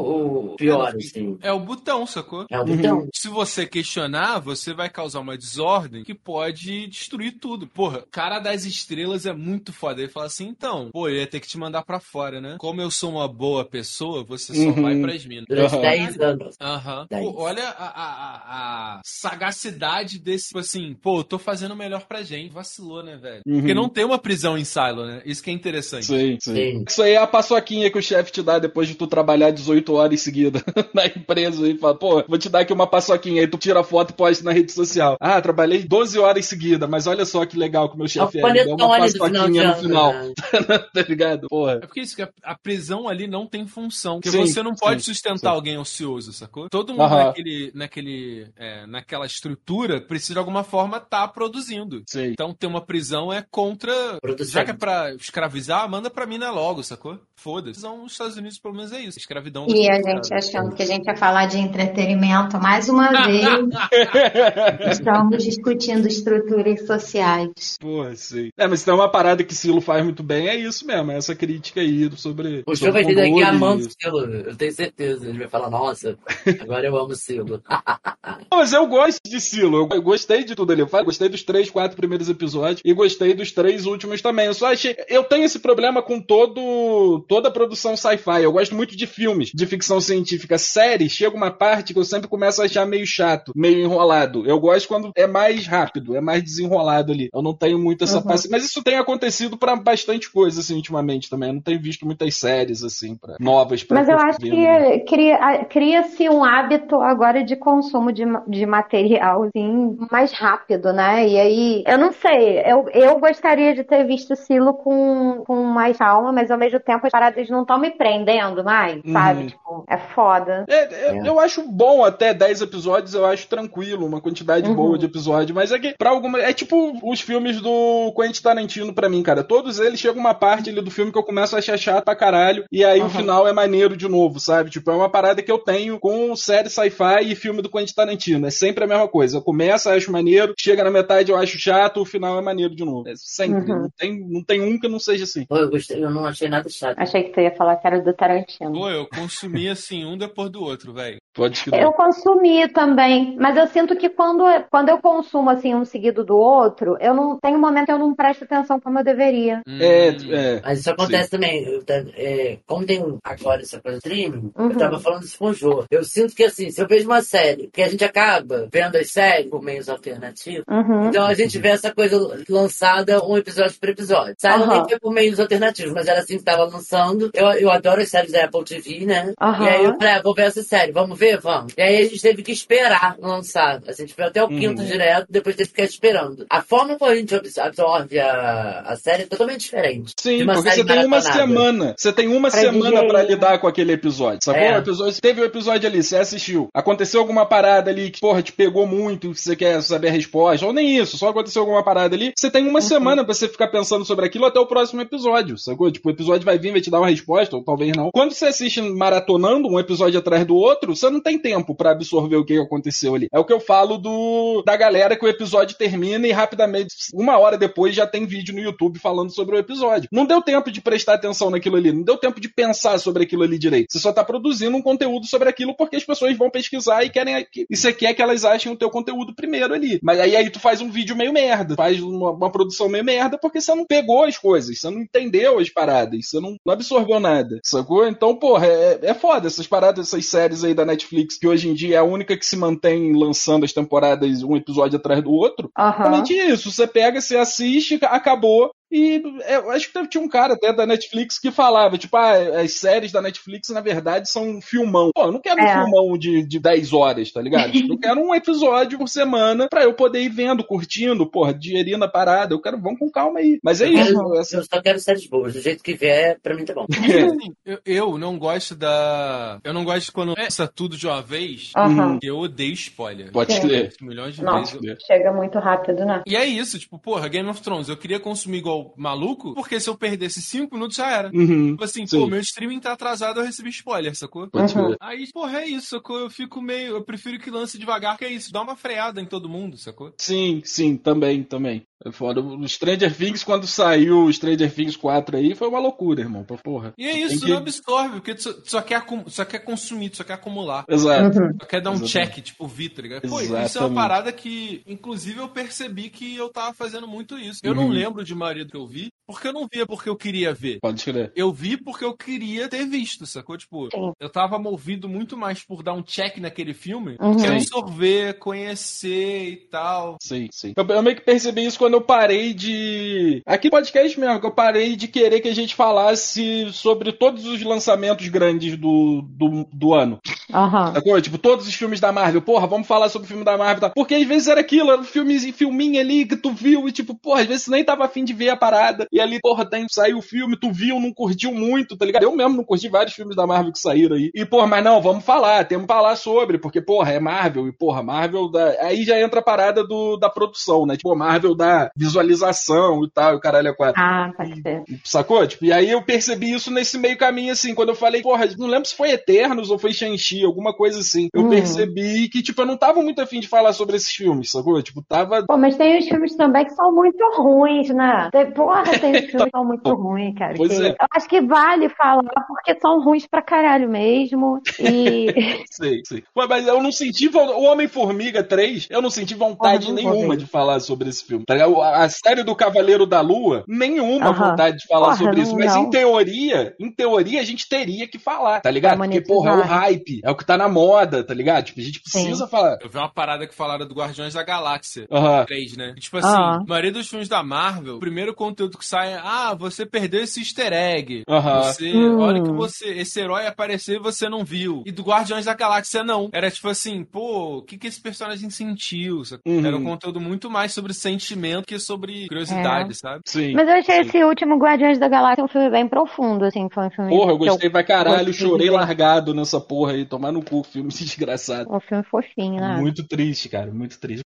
o pior, assim. É o botão, sacou? É o botão. Se você questionar, você vai causar uma desordem que pode destruir tudo. Porra, cara das estrelas é muito foda. Ele fala assim, então, pô, eu ia ter que te mandar pra fora, né? Como eu sou uma boa pessoa, você só Uhum. vai pras minas. Durante Aham. 10 anos. Aham. Pô, olha a, a- a- sagacidade desse, tipo assim, pô, eu tô fazendo o melhor pra gente. Vacilou, né, velho? Uhum. Porque não tem uma prisão em Silo, né? Isso que é interessante. Sim, sim. Sim. Isso aí é a paçoquinha que o chefe te dá depois de tu trabalhar 18 horas em seguida na empresa e fala, pô, vou te dar aqui uma paçoquinha. Aí tu tira a foto e posta na rede social. Ah, trabalhei 12 horas em seguida, mas olha só que legal que o meu chefe é. É Me dá panetone uma paçoquinha no final, né? tá ligado? Porra. É porque isso, que a, prisão ali não tem função. Porque Sim, você não pode sim, sustentar sim. alguém ocioso, sacou? Todo mundo Aham. naquele, naquele, é, naquela estrutura precisa de alguma forma estar produzindo. Sei. Então ter uma prisão é contra. Producente. Já que é pra escravizar, manda pra mina logo, sacou? Foda-se. Estados Unidos, pelo menos, é isso. Escravidão. E a gente achando que a gente ia falar de entretenimento mais uma vez. Estamos discutindo estruturas sociais. Porra, sei. É, mas tem uma parada que Silo faz muito bem, é isso mesmo, é essa crítica aí sobre. O sobre show vai ter daqui amando o Silo. Eu tenho certeza. Ele vai falar, nossa, agora eu amo o Silo. Mas eu gosto de Silo, eu gostei de tudo ali. Eu gostei dos três, quatro primeiros episódios e gostei dos três últimos também. Eu só achei. Eu tenho esse problema com todo toda a produção sci-fi. Eu gosto muito de filmes, de ficção científica. Série, chega uma parte que eu sempre começo a achar meio chato, meio enrolado. Eu gosto quando é mais rápido, é mais desenrolado ali. Eu não tenho muito essa Uhum. paciência. Mas isso tem acontecido pra bastante coisa, assim, ultimamente também. Eu não tenho visto muitas séries, assim, pra, novas pra Mas eu acho que cria- cria-se um hábito agora de consumo de, de material assim, mais rápido, né? E aí, eu não sei, eu, eu gostaria de ter visto Silo com, com mais calma, mas ao mesmo tempo as paradas não estão me prendendo mais, sabe? Uhum. Tipo, é foda. É, é, Eu acho bom até 10 episódios, eu acho tranquilo, uma quantidade Uhum. boa de episódios, mas é que pra alguma. É tipo os filmes do Quentin Tarantino pra mim, cara. Todos eles chegam uma parte ali do filme que eu começo a achar chato pra caralho, e aí o Uhum. final é maneiro de novo, sabe? Tipo, é uma parada que eu tenho com série sci-fi e filme do Quentin Tarantino. É sempre a mesma coisa. Eu começo, acho maneiro, chega na metade, eu acho chato, o final é maneiro de novo. É sempre. Uhum. Não, tem, não tem um que não seja assim. Pô, eu gostei, eu não achei nada chato. Achei que você ia falar era do Tarantino. Pô, eu consumi assim, um depois do outro, velho. Pode. Eu consumi também, mas eu sinto que quando, quando eu consumo assim um seguido do outro, eu não tem um momento que eu não presto atenção como eu deveria. É, Hum. é. Mas isso acontece também. Eu tá- é, como tem agora essa coisa do streaming, Uhum. eu tava falando isso com o Jô. Eu sinto que assim, se eu vejo uma série, que a gente acaba vendo as séries por meios alternativos, Uhum. então a gente vê essa coisa lançada um episódio por episódio. Sabe? Aham. Nem foi por meios alternativos, mas era assim que tava lançando. Eu, eu adoro as séries da Apple TV, né? Aham. E aí eu falei, ah, vou ver essa série, vamos ver? Vamos. E aí a gente teve que esperar lançar. A gente foi até o Uhum. quinto direto, depois teve que ficar esperando. A forma como a gente abs- absorve a, a série é totalmente diferente. Sim, porque você tem uma semana. Você tem uma Pra semana pra lidar com aquele episódio. Sacou? É. Episódio, teve o episódio ali, você assistiu. Aconteceu alguma parada ali que, porra, te pegou muito, que você quer saber a resposta. Ou nem isso, só aconteceu alguma parada ali. Você tem uma semana pra você ficar pensando sobre aquilo até o próximo episódio. Sacou? Tipo, o episódio vai vir, vai te dar uma resposta, ou talvez não. Quando você assiste maratonando um episódio atrás do outro, você não tem tempo pra absorver o que aconteceu ali. É o que eu falo do da galera que o episódio termina e rapidamente, uma hora depois, já tem vídeo no YouTube falando sobre o episódio. Não deu tempo de prestar atenção naquilo ali, não deu tempo de pensar sobre aquilo ali direito. Você só tá produzindo um conteúdo sobre aquilo porque as pessoas vão pesquisar e querem e você quer que elas achem o teu conteúdo primeiro ali. Mas aí, aí tu faz um vídeo meio merda, faz uma, uma produção meio merda porque você não pegou as coisas, você não entendeu as paradas, você não, não absorveu nada, sacou? Então, porra, é, é foda essas paradas, essas séries aí da Netflix que hoje em dia é a única que se mantém lançando as temporadas um episódio atrás do outro. Exatamente isso. Você pega, você assiste, acabou. E é, eu acho que tinha um cara até da Netflix que falava, tipo, ah, as séries da Netflix, na verdade, são um filmão. Pô, eu não quero um É. filmão de, de 10 horas, tá ligado? Eu quero um episódio por semana pra eu poder ir vendo, curtindo, porra, digerindo a parada. Eu quero, vamos com calma aí. Mas é Eu quero- isso. essa- Eu só quero séries boas. Do jeito que vier, pra mim tá bom. Assim, eu, eu não gosto da. Eu não gosto quando começa tudo de uma vez. Aham. Eu odeio spoiler. Pode ler. Milhões de Nossa, vezes. chega muito rápido, né? E é isso, tipo, porra, Game of Thrones, eu queria consumir igual maluco, porque se eu perdesse 5 minutos já era. Uhum. Tipo assim, Sim. pô, meu streaming tá atrasado, eu recebi spoiler, sacou? Uhum. Aí, porra, é isso, sacou? Eu fico meio. Eu prefiro que lance devagar, que é isso. Dá uma freada em todo mundo, sacou? Sim, sim, também, também. É foda. O Stranger Things, quando saiu o Stranger Things 4 aí, foi uma loucura, irmão. Porra. E é isso, que- não absorve, porque tu só, tu só quer, acum- só quer consumir, tu só quer acumular. Exato. Só quer dar um Exatamente. check, tipo, vi, tá? Pô, isso é uma parada que, inclusive, eu percebi que eu tava fazendo muito isso. Eu não Uhum. lembro de maioria do que eu vi, porque eu não via porque eu queria ver. Pode escrever. Eu vi porque eu queria ter visto, sacou? Tipo, Sim. eu tava movido muito mais por dar um check naquele filme, Uhum. que absorver, conhecer e tal. Sim, sim. Eu, eu meio que percebi isso quando eu parei de. Aqui no podcast mesmo, que eu parei de querer que a gente falasse sobre todos os lançamentos grandes do, do, do ano. Aham. Sacou? Tipo, todos os filmes da Marvel. Porra, vamos falar sobre o filme da Marvel. tal. Porque às vezes era aquilo, era um filmezinho, filminho ali que tu viu e tipo, porra, às vezes tu nem tava afim de ver a parada. E ali, porra, tem, saiu o filme, tu viu, não curtiu muito, tá ligado? Eu mesmo não curti vários filmes da Marvel que saíram aí. E, porra, mas não, vamos falar, temos que falar sobre, porque, porra, é Marvel. E, porra, Marvel da. Aí já entra a parada do, da produção, né? Tipo, Marvel da visualização e tal, e o caralho é quatro. Ah, pode ser. Sacou? Tipo, e aí eu percebi isso nesse meio caminho, assim, quando eu falei, porra, não lembro se foi Eternos ou foi Shang-Chi, alguma coisa assim. Eu Hum. percebi que, tipo, eu não tava muito afim de falar sobre esses filmes, sacou? Tipo, tava. Pô, mas tem os filmes também que são muito ruins, né? Tem, porra, tem os filmes são muito ruins, cara. Pois que é. Eu acho que vale falar porque são ruins pra caralho mesmo. E. Sei, sei. Pô, mas eu não senti. O Homem-Formiga 3, eu não senti vontade não nenhuma de falar sobre esse filme. Tá? A série do Cavaleiro da Lua, nenhuma Aham. vontade de falar Porra, sobre isso. Mas não. em teoria, em teoria, a gente teria que falar, tá ligado? Porque, porra, é o hype, é o que tá na moda, tá ligado? Tipo, a gente precisa falar. Eu vi uma parada que falaram do Guardiões da Galáxia. Aham. 3, né? E, tipo assim, Ah. a maioria dos filmes da Marvel, o primeiro conteúdo que sai é: ah, você perdeu esse easter egg. Aham. Você, Hum. a hora que você, esse herói apareceu e você não viu. E do Guardiões da Galáxia, não. Era tipo assim, pô, o que, que esse personagem sentiu? Uhum. Era um conteúdo muito mais sobre sentimento que sobre curiosidade, sabe? Sim. Mas eu achei sim. esse último Guardiões da Galáxia um filme bem profundo, assim. Foi um filme. Porra, eu que gostei pra caralho, gostei chorei largado nessa porra aí, tomar no cu, filme desgraçado. Um filme fofinho, né? Muito triste, cara, muito triste.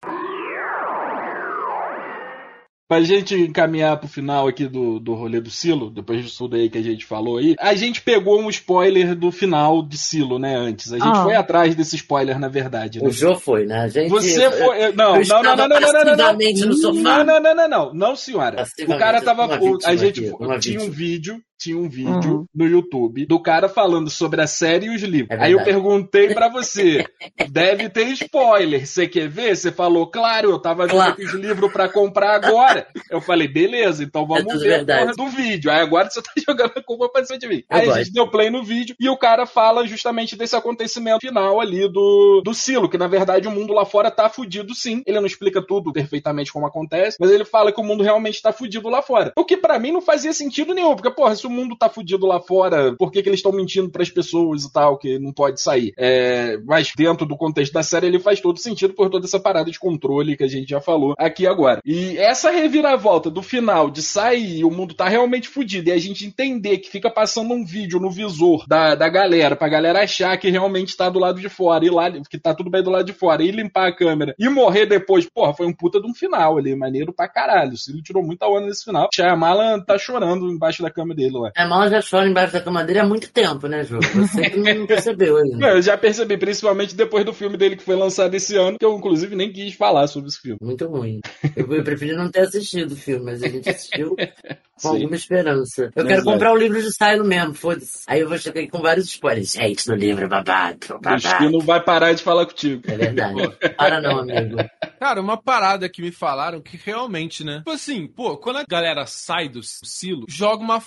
Pra gente encaminhar pro final aqui do, do rolê do Silo, depois disso tudo aí que a gente falou aí, a gente pegou um spoiler do final de Silo, né, antes. A gente Ah. foi atrás desse spoiler, na verdade. Né? O Jô foi, né? A gente, Você foi. Não, não, não, não, não, não, não, não, não. no sofá. Não, não, não, não, não, não, senhora. O cara tava. uma a gente uma tinha um vídeo, tinha um vídeo Uhum. no YouTube do cara falando sobre a série e os livros. É Aí eu perguntei pra você, deve ter spoiler. Você quer ver? Você falou, claro, eu tava vendo Claro. os livros pra comprar agora. Eu falei, beleza, então vamos tudo ver a verdade. porra do vídeo. Aí agora você tá jogando a culpa pra cima de mim. Eu Aí a gosto. gente deu play no vídeo e o cara fala justamente desse acontecimento final ali do, do Silo, que na verdade o mundo lá fora tá fudido sim. Ele não explica tudo perfeitamente como acontece, mas ele fala que o mundo realmente tá fudido lá fora. O que pra mim não fazia sentido nenhum, porque, porra, se o mundo tá fudido lá fora, por que, que eles estão mentindo pras pessoas e tal, que não pode sair? É, mas dentro do contexto da série ele faz todo sentido por toda essa parada de controle que a gente já falou aqui agora. E essa reviravolta do final de sair e o mundo tá realmente fudido e a gente entender que fica passando um vídeo no visor da, da galera, pra galera achar que realmente tá do lado de fora, e lá, que tá tudo bem do lado de fora, e limpar a câmera e morrer depois, porra, foi um puta de um final ali, maneiro pra caralho. Ciro tirou muita onda nesse final. Shyamalan tá chorando embaixo da cama dele lá. A mala já chora embaixo da cama dele há muito tempo, né, Jô? Você que não percebeu ainda. Não, eu já percebi, principalmente depois do filme dele que foi lançado esse ano, que eu inclusive nem quis falar sobre esse filme. Muito ruim. Eu, eu preferi não ter assistido o filme, mas a gente assistiu com Sim. alguma esperança. Eu Não, quero exato. comprar o livro de Silo mesmo, foda-se. Aí eu vou chegar aqui com vários spoilers. Gente, no livro é babado, O babado. destino vai parar de falar contigo. É verdade. Para não, amigo. Cara, uma parada que me falaram que realmente, né? Tipo assim, pô, quando a galera sai do silo, joga uma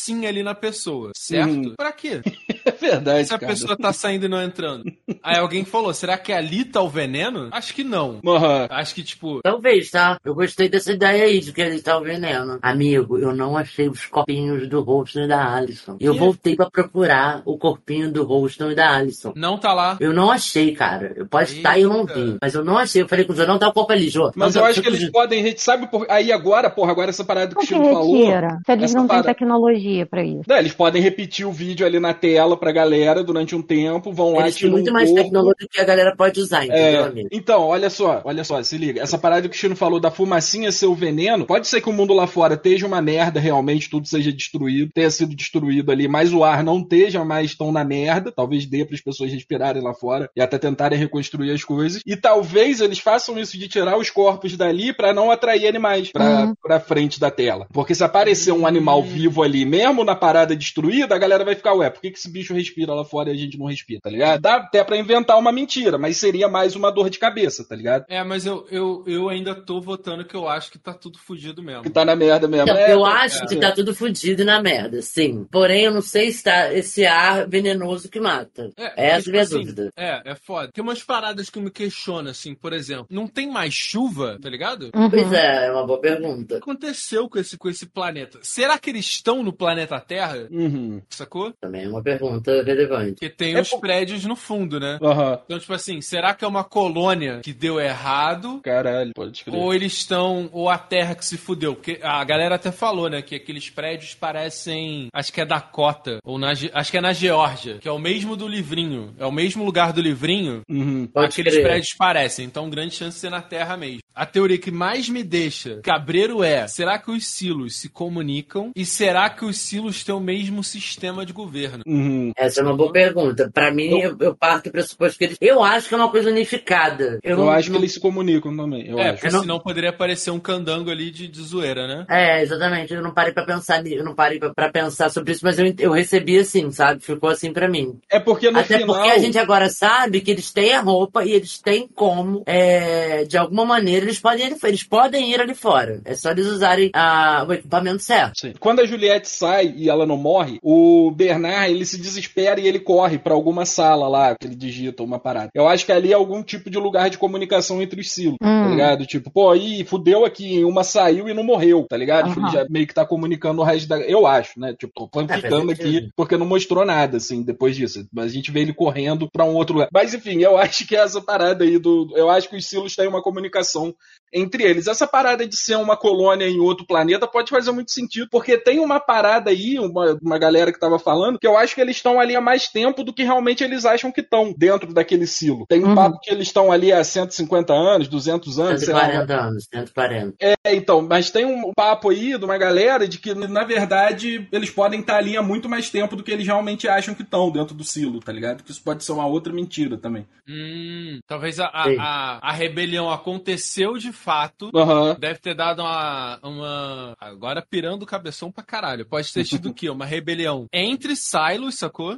fumacinha ali na pessoa, certo? Uhum. Pra quê? É verdade, Se a cara. pessoa tá saindo e não entrando. Aí alguém falou, será que ali tá o veneno? Acho que não. Aham. Acho que, tipo, Talvez, tá? Eu gostei dessa ideia aí de que ele tá o veneno. Amigo, eu não achei os copinhos do Holston e da Alison. Eu Que? voltei pra procurar o corpinho do Holston e da Alison. não tá lá. Eu não achei, cara. Eu posso estar e eu não vi. Mas eu não achei. Eu falei com o Jô, não tá o corpo ali, Jô. Mas eu acho que eles podem, a gente sabe por... aí agora, porra, agora essa parada que o Chico falou. retira? Se eles não têm parada- tecnologia pra isso. Eles podem repetir o vídeo ali na tela pra galera durante um tempo, vão lá Eles têm tiram muito um mais corpo. tecnologia que a galera pode usar, entendeu, É, amigo? então, olha só, olha só, se liga. Essa parada que o Chino falou da fumacinha ser o veneno, pode ser que o mundo lá fora esteja uma merda, realmente tudo seja destruído, tenha sido destruído ali, mas o ar não esteja mais tão na merda, talvez dê para as pessoas respirarem lá fora e até tentarem reconstruir as coisas. E talvez eles façam isso de tirar os corpos dali para não atrair animais pra, Uhum. pra frente da tela. Porque se aparecer um animal vivo ali, mesmo na parada destruída, a galera vai ficar, ué, por que, que esse bicho respira lá fora e a gente não respira, tá ligado? Dá até pra inventar uma mentira, mas seria mais uma dor de cabeça, tá ligado? É, mas eu, eu, eu ainda tô votando que eu acho que tá tudo fudido mesmo. Que tá na merda mesmo. Então, É, eu tá- acho é. que tá tudo fudido e na merda, sim. Porém, eu não sei se tá esse ar venenoso que mata. É, Essa é a minha tipo assim, dúvida. É, é foda. Tem umas paradas que eu me questiono, assim, por exemplo, não tem mais chuva, tá ligado? Uhum. Pois é, é uma boa O pergunta. que aconteceu com esse, com esse planeta? Será que eles estão no planeta Terra? Uhum. Sacou? Também é uma pergunta relevante. Porque tem É os por- prédios no fundo, né? Aham. Então, tipo assim, será que é uma colônia que deu errado? Caralho, pode crer. Ou eles estão. Ou a Terra que se fudeu? Porque a galera até falou, né? Que aqueles prédios parecem. Acho que é Dakota. Ou na, acho que é na Geórgia. Que é o mesmo do livrinho. É o mesmo lugar do livrinho. Uhum. Pode aqueles crer. prédios parecem. Então, grande chance de ser na Terra mesmo. A teoria que mais me deixa cabreiro é: será que os silos se comunicam? E será que os silos têm o mesmo sistema de governo? Uhum. Essa é uma boa pergunta. Pra mim, eu, eu parto do pressuposto que eles. Eu acho que é uma coisa unificada. Eu, Eu, não- acho que não- eles se comunicam também. Eu é, acho. porque Eu não- senão poderia aparecer um candango ali de, de zoeira, né? É, exatamente. Eu não parei pra pensar, eu não parei pra, pra pensar sobre isso, mas eu, eu recebi assim, sabe? Ficou assim pra mim. É porque no Até final. porque a gente agora sabe que eles têm a roupa e eles têm como, é, de alguma maneira, eles podem, ir, eles podem ir ali fora. É só eles usarem a, o equipamento certo. Sim. Quando a Juliette sai e ela não morre, o Bernard ele se desespera e ele corre pra alguma sala lá, que ele digita uma parada. Eu acho que ali é algum tipo de lugar de comunicação entre os silos, Hum. tá ligado? Tipo, pô, aí fudeu aqui, uma saiu e não morreu, tá ligado? Tipo, Aham. Ele já meio que tá comunicando o resto da. Eu acho, né? Tipo, tô É, fanficando sentido. aqui porque não mostrou nada, assim, depois disso. Mas a gente vê ele correndo pra um outro lugar. Mas enfim, eu acho que essa parada aí do. Eu acho que os silos têm uma comunicação entre eles. Essa parada de ser uma colônia em outro planeta pode fazer muito sentido, porque tem uma parada aí, uma, uma galera que tava falando, que eu acho que eles estão ali há mais tempo do que realmente eles acham que estão dentro daquele silo. Tem um Uhum. papo que eles estão ali há 150 anos, 200 anos, sei lá. 140 anos, 140. É, então, mas tem um papo aí de uma galera de que, na verdade, eles podem estar ali há muito mais tempo do que eles realmente acham que estão dentro do silo, tá ligado? Que isso pode ser uma outra mentira também. Hum, talvez a, a, a, a rebelião aconteceu de fato. Deve ter dado uma, uma. Agora pirando o cabeção pra caralho. Pode ter sido o quê? Uma rebelião entre silos, sacou?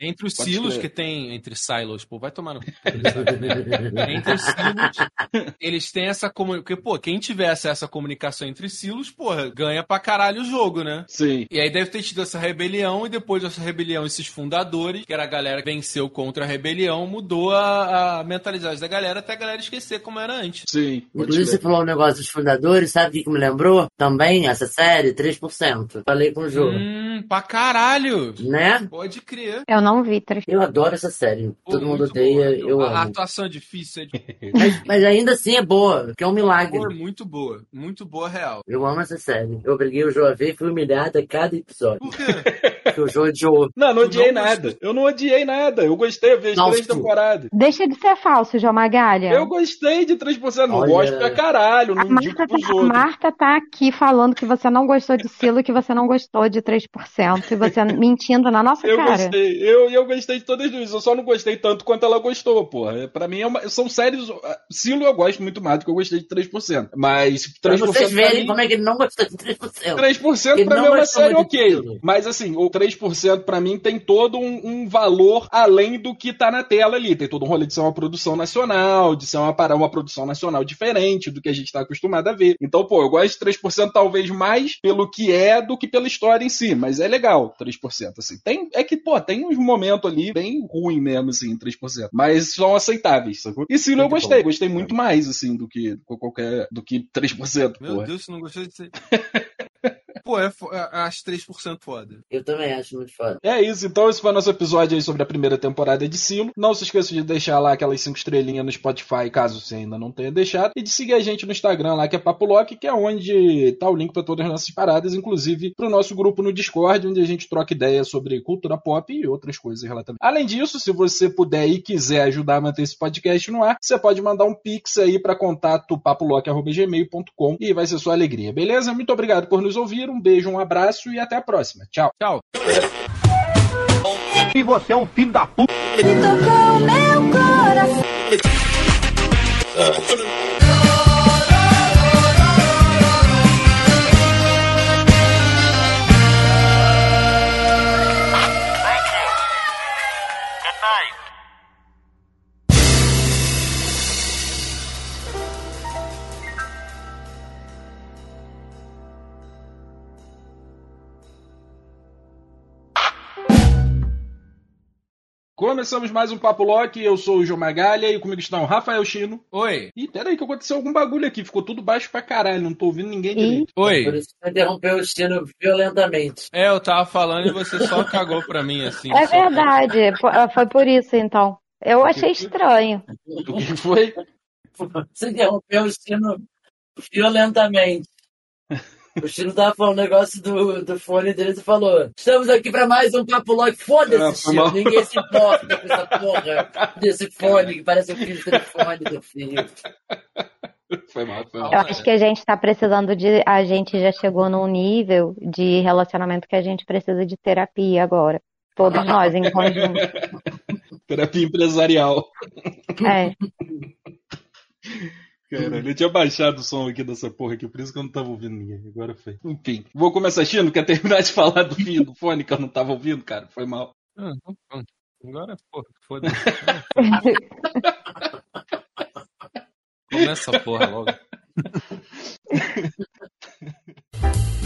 Entre os Pode silos crer. que tem. Entre silos, pô, vai tomar no. entre os silos, eles têm essa comunicação. Porque, pô, quem tivesse essa comunicação entre silos, porra, ganha pra caralho o jogo, né? Sim. E aí deve ter tido essa rebelião, e depois dessa rebelião, esses fundadores, que era a galera que venceu contra a rebelião, mudou a, a mentalidade da galera até a galera esquecer como era antes. Sim. pode Inclusive, você falou um negócio dos fundadores, sabe o que me lembrou? Também, essa série, 3%. Falei com o Jô. Hum, pra caralho! Né? Pode crer. Eu não vi três. Eu adoro essa série. Pô, Todo mundo odeia, boa. eu a, a amo. atuação é difícil, é, de- Mas, mas ainda assim é boa, que é um milagre. Pô, muito boa. Muito boa, real. Eu amo essa série. Eu obriguei o Jô a ver e fui humilhado a cada episódio. Por quê? Porque o odiou. Não, não odiei não nada. Eu não odiei nada. Eu gostei, eu vi as três temporadas. Deixa de ser falso, João Magalha. Eu gostei de 3%. Não gosto pra caralho. A Não digo Marta, tá, a outros. Marta tá aqui falando que você não gostou de Silo, que você não gostou de 3%, e você mentindo na nossa Eu cara. gostei, eu, eu gostei de todas as duas. Eu só não gostei tanto quanto ela gostou, porra. Pra mim é uma- são séries. Silo eu gosto muito mais do que eu gostei de 3%. Mas 3% Pra vocês verem mim, como é que ele não gostou de 3%. 3% Ele pra mim é uma série ok. Mas assim, o 3% pra mim tem todo um, um valor além do que tá na tela ali. Tem todo um rolê de ser uma produção nacional, de ser uma, para- uma produção nacional diferente do que a gente tá acostumado a ver. Então, pô, eu gosto de 3% talvez mais pelo que é do que pela história em si. Mas é legal, 3%. Assim. Tem, é que, pô, tem uns momentos ali bem ruim mesmo, assim, 3%. Mas são aceitáveis, sacou? E Silo eu gostei. Gostei muito mais, assim, do que qualquer. do que 3%. Meu porra. Deus, você não gostou de ser. pô, é, fo- é- acho 3% foda. Eu também acho muito foda. É isso, então esse foi o nosso episódio aí sobre a primeira temporada de Silo. Não se esqueça de deixar lá aquelas cinco estrelinhas no Spotify, caso você ainda não tenha deixado. E de seguir a gente no Instagram lá, que é Papo Lock, que é onde tá o link para todas as nossas paradas, inclusive pro nosso grupo no Discord, onde a gente troca ideias sobre cultura pop e outras coisas relativamente. Além disso, se você puder e quiser ajudar a manter esse podcast no ar, você pode mandar um pix aí para contato papolock.gmail.com e vai ser sua alegria, beleza? Muito obrigado por nos ouvir, um beijo, um abraço e até a próxima. Tchau. Tchau. E você é um filho da puta. Começamos mais um Papo Lock, eu sou o João Magalha e comigo está o Rafael Chino. Oi. Ih, peraí que aconteceu algum bagulho aqui, ficou tudo baixo pra caralho, não tô ouvindo ninguém direito. Por Oi. isso que você interrompeu o Chino violentamente. É, eu tava falando e você só cagou pra mim, assim. É só- verdade, fo- foi por isso então. Eu achei estranho. O que foi? Você interrompeu o Chino violentamente. O Chino tava falando o negócio do, do fone dele e falou: Estamos aqui pra mais um Papo. Ah, Foda-se, foi Chino. Ninguém se importa com essa porra desse fone que parece um fio de telefone do filho. Foi mal, foi mal. Eu acho que a gente tá precisando de. A gente já chegou num nível de relacionamento que a gente precisa de terapia agora. Todos nós em conjunto. Terapia empresarial. É. Caralho, eu tinha baixado o som aqui dessa porra aqui, por isso que eu não tava ouvindo ninguém. Agora foi. Enfim, vou começar assistindo, quer terminar de falar do fim do fone que eu não tava ouvindo, cara? Foi mal. Ah, pronto. Agora, porra, foda-se. Começa a porra logo.